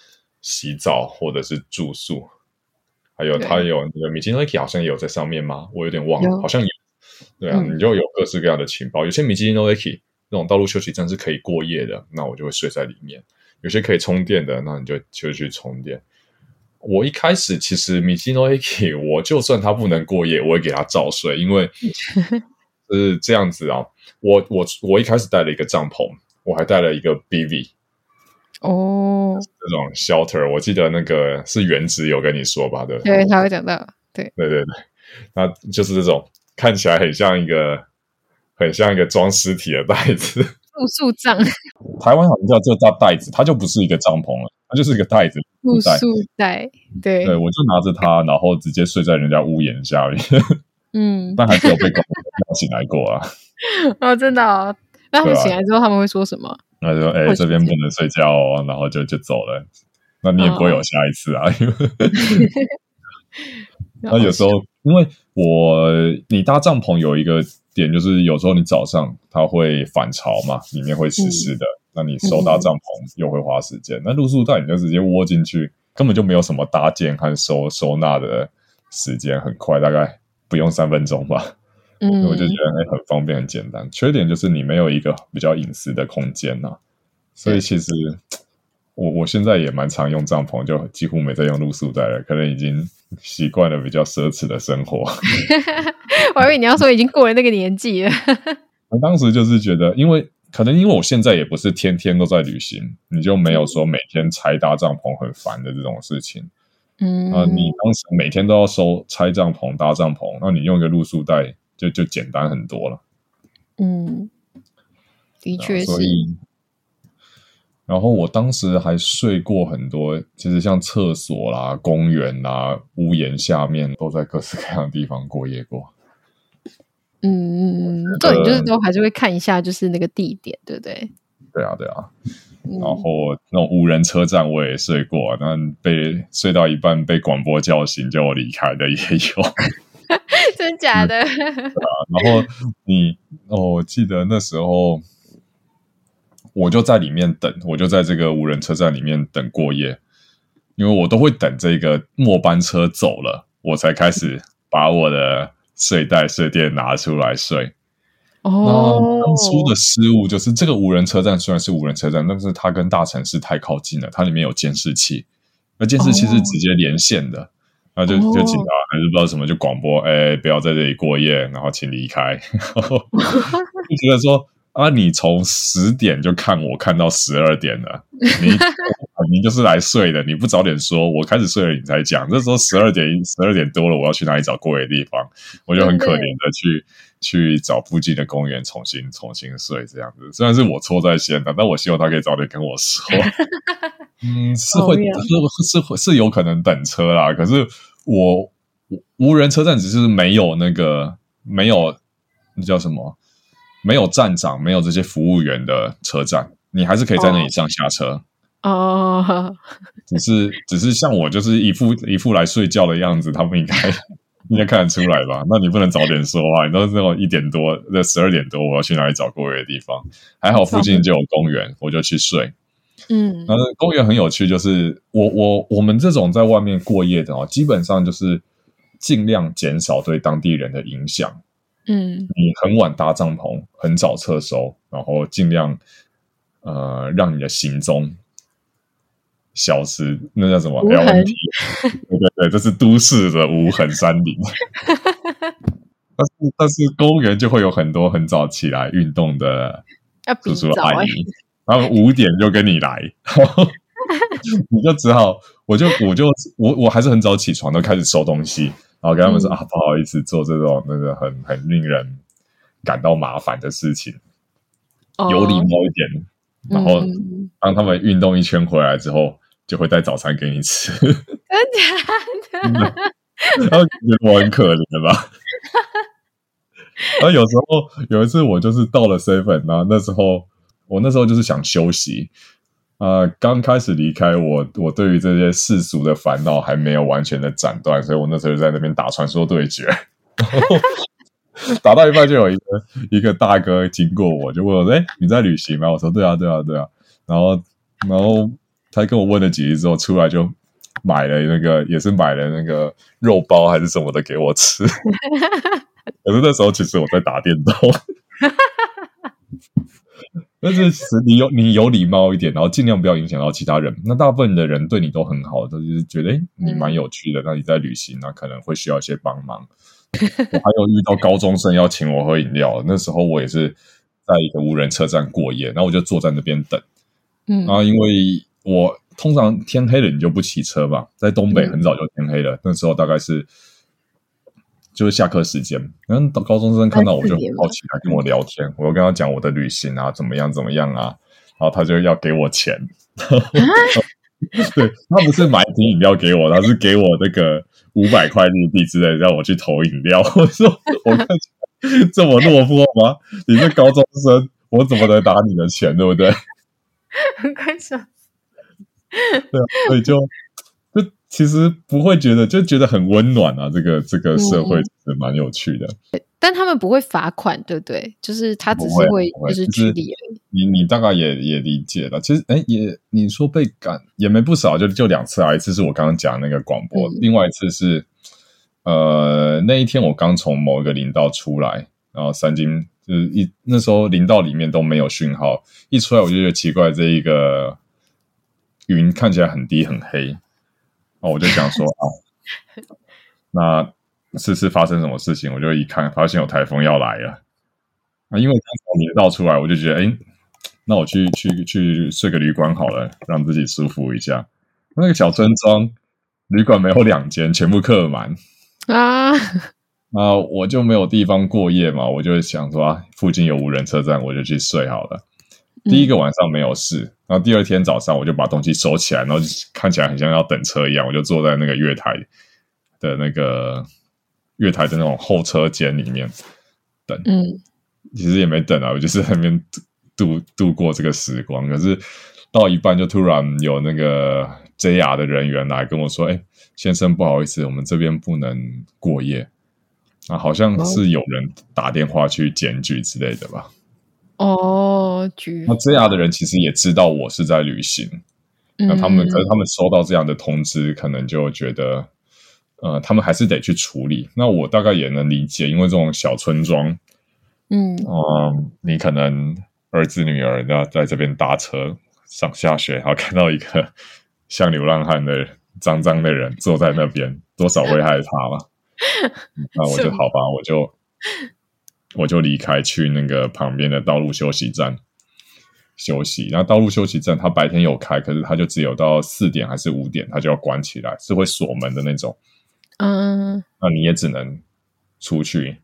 洗澡或者是住宿，还有它有那个米其林好像也有在上面吗？我有点忘了，好像有。对啊，嗯、你就有各式各样的情报。有些米其林这种道路休息站是可以过夜的，那我就会睡在里面。有些可以充电的，那你就就去充电。我一开始其实米其林 Noeki，我就算它不能过夜，我也给它照睡，因为 *laughs* 是这样子啊。我我我一开始带了一个帐篷，我还带了一个 BV 哦，这种 shelter。我记得那个是原子有跟你说吧？对，对，他会讲到，对，对对对，那就是这种看起来很像一个。很像一个装尸体的袋子，露宿帐。台湾好像叫这大袋子，它就不是一个帐篷了，它就是一个袋子。露宿袋，对对，我就拿着它，然后直接睡在人家屋檐下面。嗯，*laughs* 但还是有被狗叫醒来过啊。*laughs* 哦，真的哦。那他们醒来之后，他们会说什么？那就说：“哎，这边不能睡觉哦。”然后就就走了。那你也不会有下一次啊。*laughs* 那有时候，因为我你搭帐篷有一个。点就是有时候你早上它会反潮嘛，里面会湿湿的，嗯、那你收搭帐篷又会花时间。嗯、那露宿袋你就直接窝进去，根本就没有什么搭建和收收纳的时间，很快，大概不用三分钟吧。嗯，我就觉得很方便，很简单。缺点就是你没有一个比较隐私的空间呐、啊，所以其实。我我现在也蛮常用帐篷，就几乎没在用露宿袋了，可能已经习惯了比较奢侈的生活。*laughs* 我以为你要说已经过了那个年纪了。*laughs* 我当时就是觉得，因为可能因为我现在也不是天天都在旅行，你就没有说每天拆搭帐篷很烦的这种事情。嗯，啊，你当时每天都要收拆帐篷、搭帐篷，那你用一个露宿袋就就简单很多了。嗯，的确是。所以然后我当时还睡过很多，其实像厕所啦、公园啦、屋檐下面，都在各式各样的地方过夜过。嗯，对，就是都还是会看一下，就是那个地点，对不对？对啊，对啊。然后那种无人车站我也睡过，但被睡到一半被广播叫醒就离开的也有。*laughs* 真假的？然后你哦，我记得那时候。我就在里面等，我就在这个无人车站里面等过夜，因为我都会等这个末班车走了，我才开始把我的睡袋、睡垫拿出来睡。哦，当初的失误就是这个无人车站虽然是无人车站，但是它跟大城市太靠近了，它里面有监视器，那监视器是直接连线的，然后就就警察还是不知道什么就广播，哎，不要在这里过夜，然后请离开，*laughs* 就觉得说。啊！你从十点就看我看到十二点了，你你就是来睡的，你不早点说，我开始睡了你才讲。这时候十二点十二点多了，我要去哪里找过夜的地方？我就很可怜的去去找附近的公园重新重新睡这样子。虽然是我错在先的，但我希望他可以早点跟我说。*laughs* 嗯，是会是是是有可能等车啦，可是我无人车站只是没有那个没有那叫什么？没有站长，没有这些服务员的车站，你还是可以在那里上下车。哦，oh. oh. 只是只是像我，就是一副一副来睡觉的样子，他们应该应该看得出来吧？那你不能早点说啊！你都是那种一点多、那十二点多，我要去哪里找过夜的地方？还好附近就有公园，我就去睡。嗯，然后公园很有趣，就是我我我们这种在外面过夜的哦，基本上就是尽量减少对当地人的影响。嗯，你很晚搭帐篷，很早撤收，然后尽量呃让你的行踪消失，那叫什么？无痕。对对对，这是都市的无痕山林。*laughs* 但是但是公园就会有很多很早起来运动的叔叔阿姨。然后五点就跟你来，*laughs* 你就只好，我就我就我我还是很早起床，都开始收东西，然后跟他们说、嗯、啊，不好意思，做这种那个很很令人感到麻烦的事情，哦、有礼貌一点。然后当他们运动一圈回来之后，就会带早餐给你吃。真的？*laughs* 然后觉得我很可怜吧？*laughs* 然后有时候有一次我就是到了 seven，然后那时候。我那时候就是想休息，呃，刚开始离开我，我对于这些世俗的烦恼还没有完全的斩断，所以我那时候就在那边打传说对决，*laughs* 打到一半就有一个一个大哥经过我，就问我：“哎，你在旅行吗？”我说：“对啊，对啊，对啊。”然后，然后他跟我问了几句之后，出来就买了那个，也是买了那个肉包还是什么的给我吃。*laughs* 可是那时候其实我在打电动。*laughs* 但是其实你有你有礼貌一点，然后尽量不要影响到其他人。那大部分的人对你都很好，都就是觉得诶你蛮有趣的。那你在旅行，那可能会需要一些帮忙。我还有遇到高中生要请我喝饮料，那时候我也是在一个无人车站过夜，然后我就坐在那边等。嗯，然后因为我通常天黑了你就不骑车嘛，在东北很早就天黑了，那时候大概是。就是下课时间，然后高中生看到我就很好奇，还跟我聊天。我跟他讲我的旅行啊，怎么样怎么样啊，然后他就要给我钱。*laughs* 对，他不是买一瓶饮料给我，他是给我那个五百块日币之类，让我去投饮料。*laughs* 我说我看这么落魄吗？你是高中生，我怎么能拿你的钱，对不对？*laughs* 很快手。对啊，所以就。其实不会觉得，就觉得很温暖啊！这个这个社会是蛮有趣的。嗯，但他们不会罚款，对不对？就是他只是会就是举例而已。你你大概也也理解了。其实哎，也你说被赶也没不少，就就两次啊。一次是我刚刚讲那个广播，嗯，另外一次是呃那一天我刚从某一个林道出来，然后三金就是一那时候林道里面都没有讯号，一出来我就觉得奇怪，这一个云看起来很低很黑。哦，我就想说啊，*laughs* 那是是发生什么事情？我就一看，发现有台风要来了。啊，因为刚从林道出来，我就觉得，哎，那我去去去睡个旅馆好了，让自己舒服一下。那个小村庄旅馆没有两间，全部客满啊。那我就没有地方过夜嘛，我就想说啊，附近有无人车站，我就去睡好了。第一个晚上没有事，然后第二天早上我就把东西收起来，然后就看起来很像要等车一样，我就坐在那个月台的那个月台的那种候车间里面等。嗯，其实也没等啊，我就是在那边度度过这个时光。可是到一半就突然有那个 JR 的人员来跟我说：“哎，先生，不好意思，我们这边不能过夜。”啊，好像是有人打电话去检举之类的吧。哦，那这样的人其实也知道我是在旅行，嗯、那他们可是他们收到这样的通知，可能就觉得，呃，他们还是得去处理。那我大概也能理解，因为这种小村庄，嗯，呃、你可能儿子女儿要在这边搭车上下学，然后看到一个像流浪汉的脏脏的人坐在那边，多少会害怕嘛。*laughs* 那我就好吧，我就。我就离开去那个旁边的道路休息站休息，然后道路休息站它白天有开，可是它就只有到四点还是五点，它就要关起来，是会锁门的那种。嗯，那你也只能出去。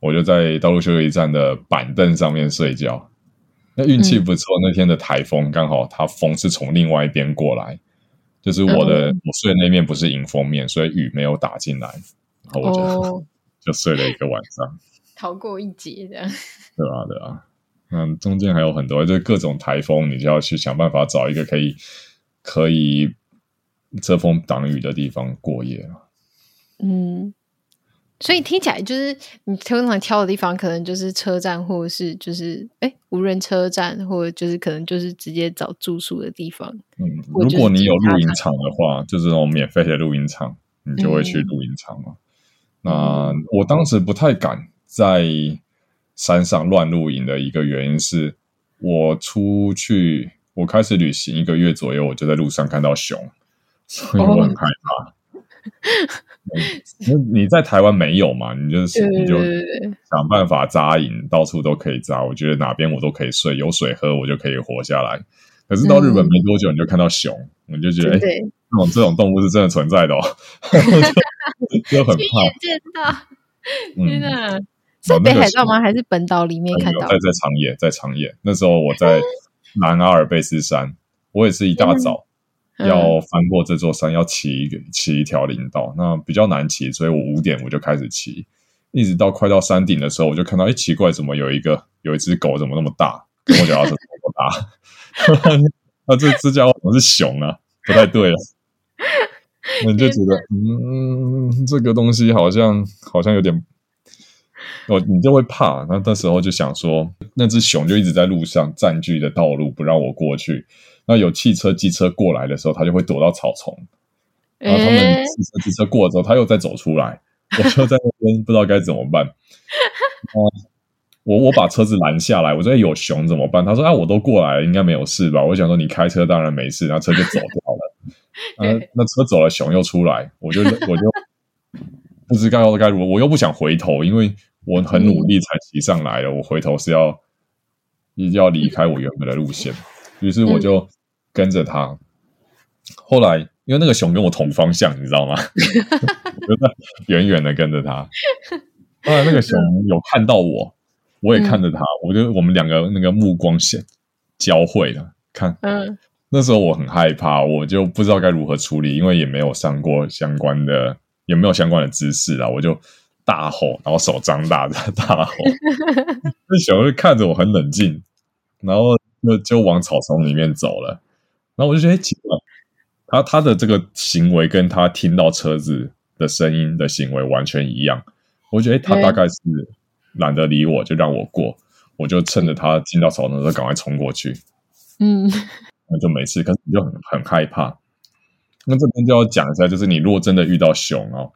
我就在道路休息站的板凳上面睡觉。那运气不错，嗯、那天的台风刚好，它风是从另外一边过来，就是我的、嗯、我睡的那面不是迎风面，所以雨没有打进来，然后我就、哦、*laughs* 就睡了一个晚上。逃过一劫的，*laughs* 对啊，对啊，嗯，中间还有很多，就是各种台风，你就要去想办法找一个可以可以遮风挡雨的地方过夜。嗯，所以听起来就是你通常挑的地方，可能就是车站，或者是就是哎无人车站，或者就是可能就是直接找住宿的地方。嗯，如果你有露营场的话，就是那种免费的露营场，你就会去露营场嘛。嗯、那我当时不太敢在山上乱露营的一个原因是，我出去我开始旅行一个月左右，我就在路上看到熊，所以我很害怕。哦你在台湾没有嘛？你就是你就想办法扎营，到处都可以扎。我觉得哪边我都可以睡，有水喝，我就可以活下来。可是到日本没多久，你就看到熊，你、嗯、就觉得哎，这种这种动物是真的存在的哦，*laughs* 就，就很怕。见到，天哪！在北海道吗？还是本岛里面看到？在在长野，在长野。那时候我在南阿尔卑斯山，我也是一大早。要翻过这座山，要骑一个骑一条林道，那比较难骑，所以我五点我就开始骑，一直到快到山顶的时候，我就看到，哎，奇怪，怎么有一个有一只狗，怎么那么大，跟我脚踏车这么大？*laughs* 那这只家伙怎么是熊啊？不太对了，那你就觉得，嗯，这个东西好像好像有点，哦，你就会怕。那那时候就想说，那只熊就一直在路上占据着道路，不让我过去。那有汽车、机车过来的时候，它就会躲到草丛。然后他们汽车、机车过了之后，它又再走出来，我就在那边不知道该怎么办。啊，我我把车子拦下来，我说有熊怎么办？他说啊，我都过来了，应该没有事吧？我想说你开车当然没事，然后车就走掉了。*laughs* 啊，那车走了，熊又出来，我就我就不知道该如何，我又不想回头，因为我很努力才骑上来了，我回头是要要离开我原本的路线，于是我就。跟着他，后来因为那个熊跟我同方向，你知道吗？*laughs* 我就在远远的跟着他。后来那个熊有看到我，我也看着他，我就我们两个那个目光线交汇了。看，嗯，那时候我很害怕，我就不知道该如何处理，因为也没有上过相关的，也没有相关的知识啊。我就大吼，然后手张大的大吼。*laughs* 那小就看着我很冷静，然后就就往草丛里面走了。然后我就觉得奇怪，他他的这个行为跟他听到车子的声音的行为完全一样。我觉得他大概是懒得理我，就让我过。我就趁着他进到草丛的时候赶快冲过去。嗯，那就没事。可是你就很很害怕。那这边就要讲一下，就是你如果真的遇到熊哦，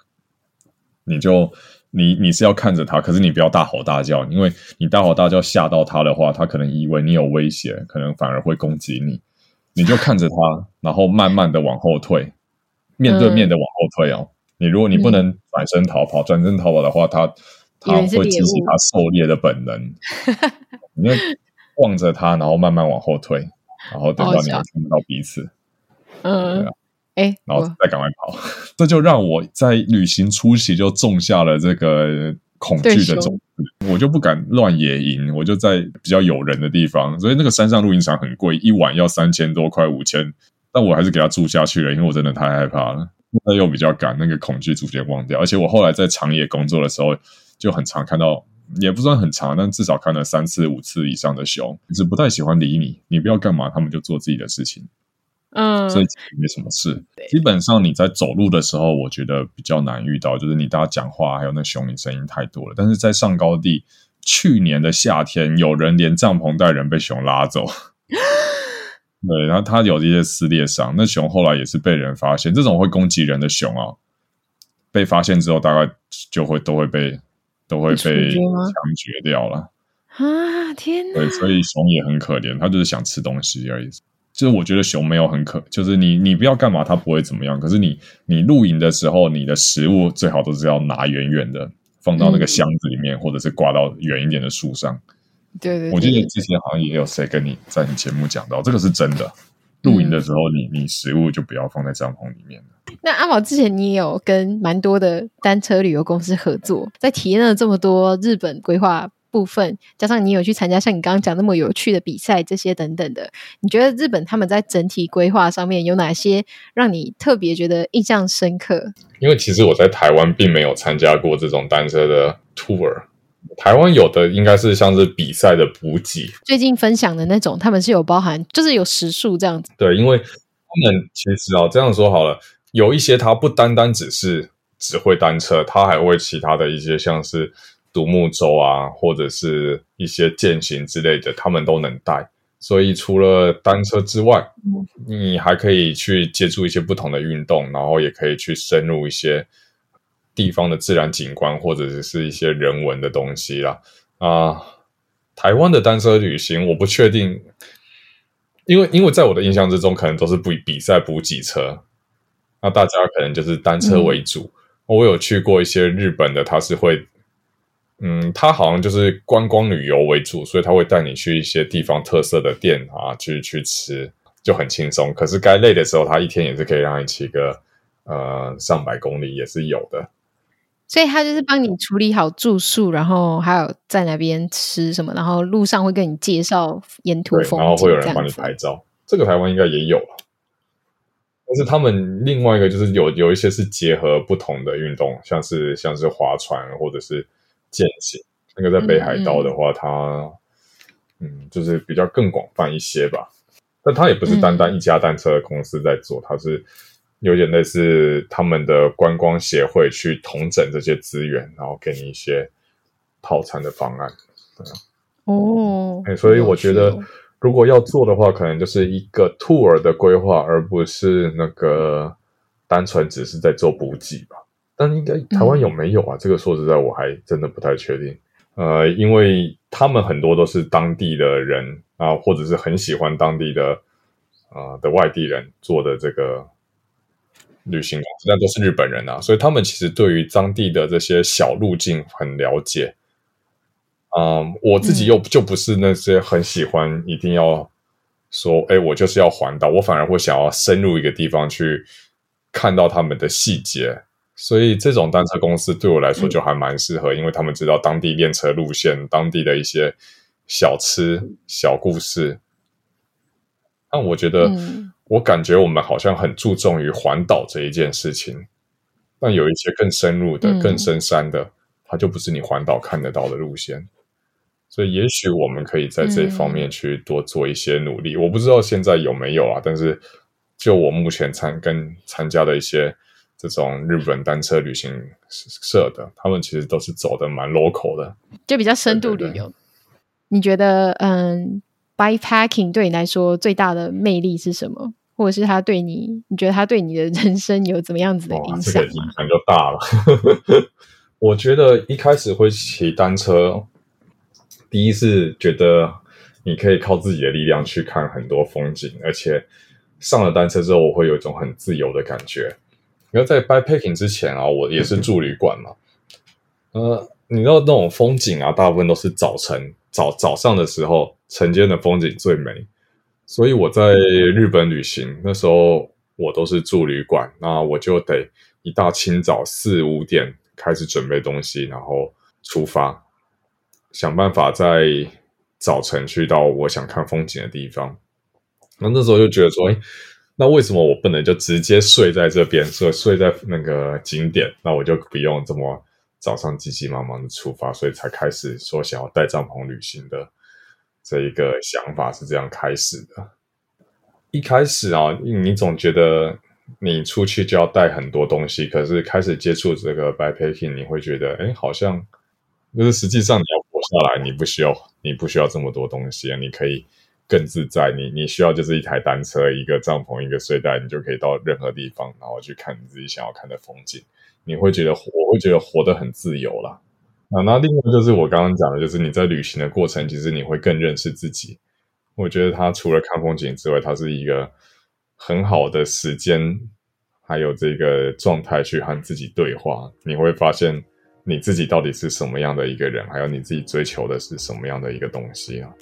你就你你是要看着它，可是你不要大吼大叫，因为你大吼大叫吓到它的话，它可能以为你有威胁，可能反而会攻击你。你就看着它，然后慢慢的往后退，面对面的往后退哦。嗯、你如果你不能转身逃跑，转、嗯、身逃跑的话，它它会激起它狩猎的本能。*laughs* 你就望着它，然后慢慢往后退，然后等到你们看不到彼此。嗯，哎、啊，然后再赶快跑。*laughs* 这就让我在旅行初期就种下了这个。恐惧的种子，我就不敢乱野营，我就在比较有人的地方，所以那个山上露营场很贵，一晚要三千多块五千，但我还是给他住下去了，因为我真的太害怕了。那又比较赶，那个恐惧逐渐忘掉，而且我后来在长野工作的时候，就很常看到，也不算很长，但至少看了三次五次以上的熊，只不太喜欢理你，你不要干嘛，他们就做自己的事情。嗯，所以没什么事。基本上你在走路的时候，我觉得比较难遇到，就是你大家讲话还有那熊，你声音太多了。但是在上高地，去年的夏天，有人连帐篷带人被熊拉走。*laughs* 对，然后他有一些撕裂伤。那熊后来也是被人发现，这种会攻击人的熊啊，被发现之后，大概就会都会被都会被枪决掉了。啊天哪！对，所以熊也很可怜，它就是想吃东西而已。就是我觉得熊没有很可，就是你你不要干嘛，它不会怎么样。可是你你露营的时候，你的食物最好都是要拿远远的，放到那个箱子里面，嗯、或者是挂到远一点的树上。对，对对，我记得之前好像也有谁跟你在你节目讲到，这个是真的。露营的时候你，你你食物就不要放在帐篷里面。那阿宝之前你也有跟蛮多的单车旅游公司合作，在体验了这么多日本规划部分，加上你有去参加像你刚刚讲那么有趣的比赛，这些等等的，你觉得日本他们在整体规划上面有哪些让你特别觉得印象深刻？因为其实我在台湾并没有参加过这种单车的 tour，台湾有的应该是像是比赛的补给，最近分享的那种，他们是有包含，就是有时数这样子。对，因为他们其实啊，这样说好了，有一些他不单单只是。只会单车，他还会其他的一些像是独木舟啊，或者是一些健行之类的，他们都能带。所以除了单车之外，你还可以去接触一些不同的运动，然后也可以去深入一些地方的自然景观，或者是一些人文的东西啦。啊，台湾的单车旅行我不确定，因为因为在我的印象之中，可能都是比比赛补给车，那大家可能就是单车为主。嗯、我有去过一些日本的，他是会。嗯，他好像就是观光旅游为主，所以他会带你去一些地方特色的店啊，去去吃，就很轻松。可是该累的时候，他一天也是可以让你骑个呃上百公里，也是有的。所以他就是帮你处理好住宿，然后还有在那边吃什么，然后路上会跟你介绍沿途风景，然后会有人帮你拍照。这个台湾应该也有了，但是他们另外一个就是有有一些是结合不同的运动，像是像是划船或者是。健行，那个在北海道的话，它嗯，嗯，就是比较更广泛一些吧。但它也不是单单一家单车的公司在做，嗯、它是有点类似他们的观光协会去统整这些资源，然后给你一些套餐的方案。对哦，哎，所以我觉得如果要做的话，可能就是一个 tour 的规划，而不是那个单纯只是在做补给吧。但应该台湾有没有啊？嗯、这个说实在，我还真的不太确定。呃，因为他们很多都是当地的人啊，或者是很喜欢当地的啊、呃、的外地人做的这个旅行公司，但都是日本人啊，所以他们其实对于当地的这些小路径很了解。嗯、呃，我自己又就不是那些很喜欢一定要说，哎、嗯，我就是要环岛，我反而会想要深入一个地方去看到他们的细节。所以这种单车公司对我来说就还蛮适合，嗯、因为他们知道当地练车路线、当地的一些小吃、小故事。那我觉得，我感觉我们好像很注重于环岛这一件事情，但有一些更深入的、更深山的，它就不是你环岛看得到的路线。所以，也许我们可以在这方面去多做一些努力。我不知道现在有没有啊，但是就我目前参跟参加的一些。这种日本单车旅行社的，他们其实都是走的蛮 local 的，就比较深度旅游。对对对。你觉得，嗯，bikepacking 对你来说最大的魅力是什么？或者是他对你，你觉得他对你的人生有怎么样子的影响？这个影响就大了。*laughs* 我觉得一开始会骑单车，第一是觉得你可以靠自己的力量去看很多风景，而且上了单车之后，我会有一种很自由的感觉。因为在 bikepacking 之前啊，我也是住旅馆嘛。呃，你知道那种风景啊，大部分都是早晨早早上的时候，晨间的风景最美。所以我在日本旅行那时候，我都是住旅馆，那我就得一大清早四五点开始准备东西，然后出发，想办法在早晨去到我想看风景的地方。那那时候就觉得说，哎。那为什么我不能就直接睡在这边，睡睡在那个景点？那我就不用这么早上急急忙忙的出发，所以才开始说想要带帐篷旅行的这一个想法是这样开始的。一开始啊，你总觉得你出去就要带很多东西，可是开始接触这个 by packing，你会觉得，哎，好像就是实际上你要活下来，你不需要，你不需要这么多东西啊，你可以。更自在，你你需要就是一台单车、一个帐篷、一个睡袋，你就可以到任何地方，然后去看你自己想要看的风景。你会觉得，我会觉得活得很自由啦。啊，那另外就是我刚刚讲的，就是你在旅行的过程，其实你会更认识自己。我觉得它除了看风景之外，它是一个很好的时间，还有这个状态去和自己对话。你会发现你自己到底是什么样的一个人，还有你自己追求的是什么样的一个东西啊。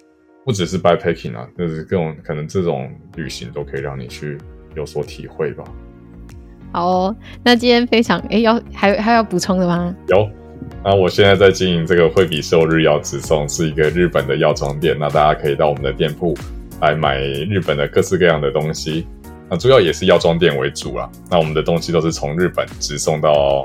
不只是 bikepacking 啊，就是各种可能这种旅行都可以让你去有所体会吧。好哦，那今天非常哎，要还有还要补充的吗？有，那我现在在经营这个惠比寿日药直送，是一个日本的药妆店。那大家可以到我们的店铺来买日本的各式各样的东西。那主要也是药妆店为主啦。那我们的东西都是从日本直送到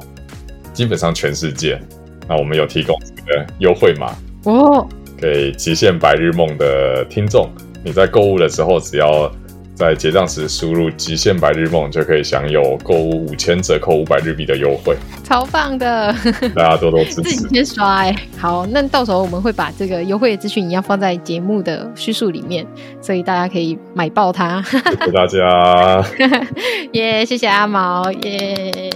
基本上全世界。那我们有提供这个优惠码哦。给极限白日梦的听众，你在购物的时候，只要在结账时输入“极限白日梦”就可以享有购物五千折扣五百日币的优惠，超棒的！大家多多支持。自己先刷哎、欸，好，那到时候我们会把这个优惠的资讯一样放在节目的叙述里面，所以大家可以买爆它。谢谢大家，*laughs* 耶！yeah, 谢谢阿毛，耶、yeah！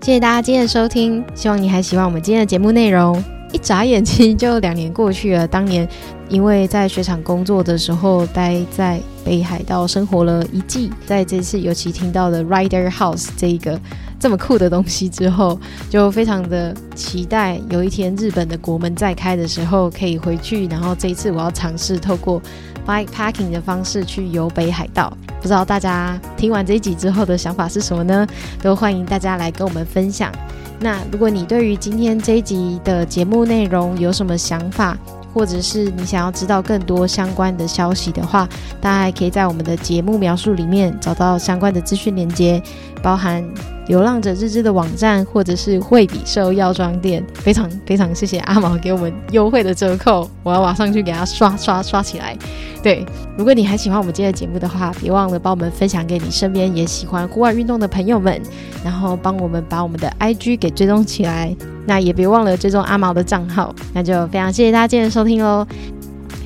谢谢大家今天的收听，希望你还喜欢我们今天的节目内容。一眨眼睛就两年过去了，当年因为在雪场工作的时候，待在北海道生活了一季，在这次尤其听到了 Rider House 这一个这么酷的东西之后，就非常的期待有一天日本的国门再开的时候可以回去，然后这一次我要尝试透过 bikepacking 的方式去游北海道。不知道大家听完这一集之后的想法是什么呢？都欢迎大家来跟我们分享。那如果你对于今天这一集的节目内容有什么想法，或者是你想要知道更多相关的消息的话，大家可以在我们的节目描述里面找到相关的资讯连接，包含。流浪者日志的网站，或者是惠比寿药妆店，非常非常谢谢阿毛给我们优惠的折扣，我要马上去给他刷刷刷起来。对，如果你还喜欢我们今天的节目的话，别忘了帮我们分享给你身边也喜欢户外运动的朋友们，然后帮我们把我们的 IG 给追踪起来。那也别忘了追踪阿毛的账号。那就非常谢谢大家今天的收听喽，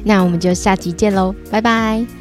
那我们就下集见喽，拜拜。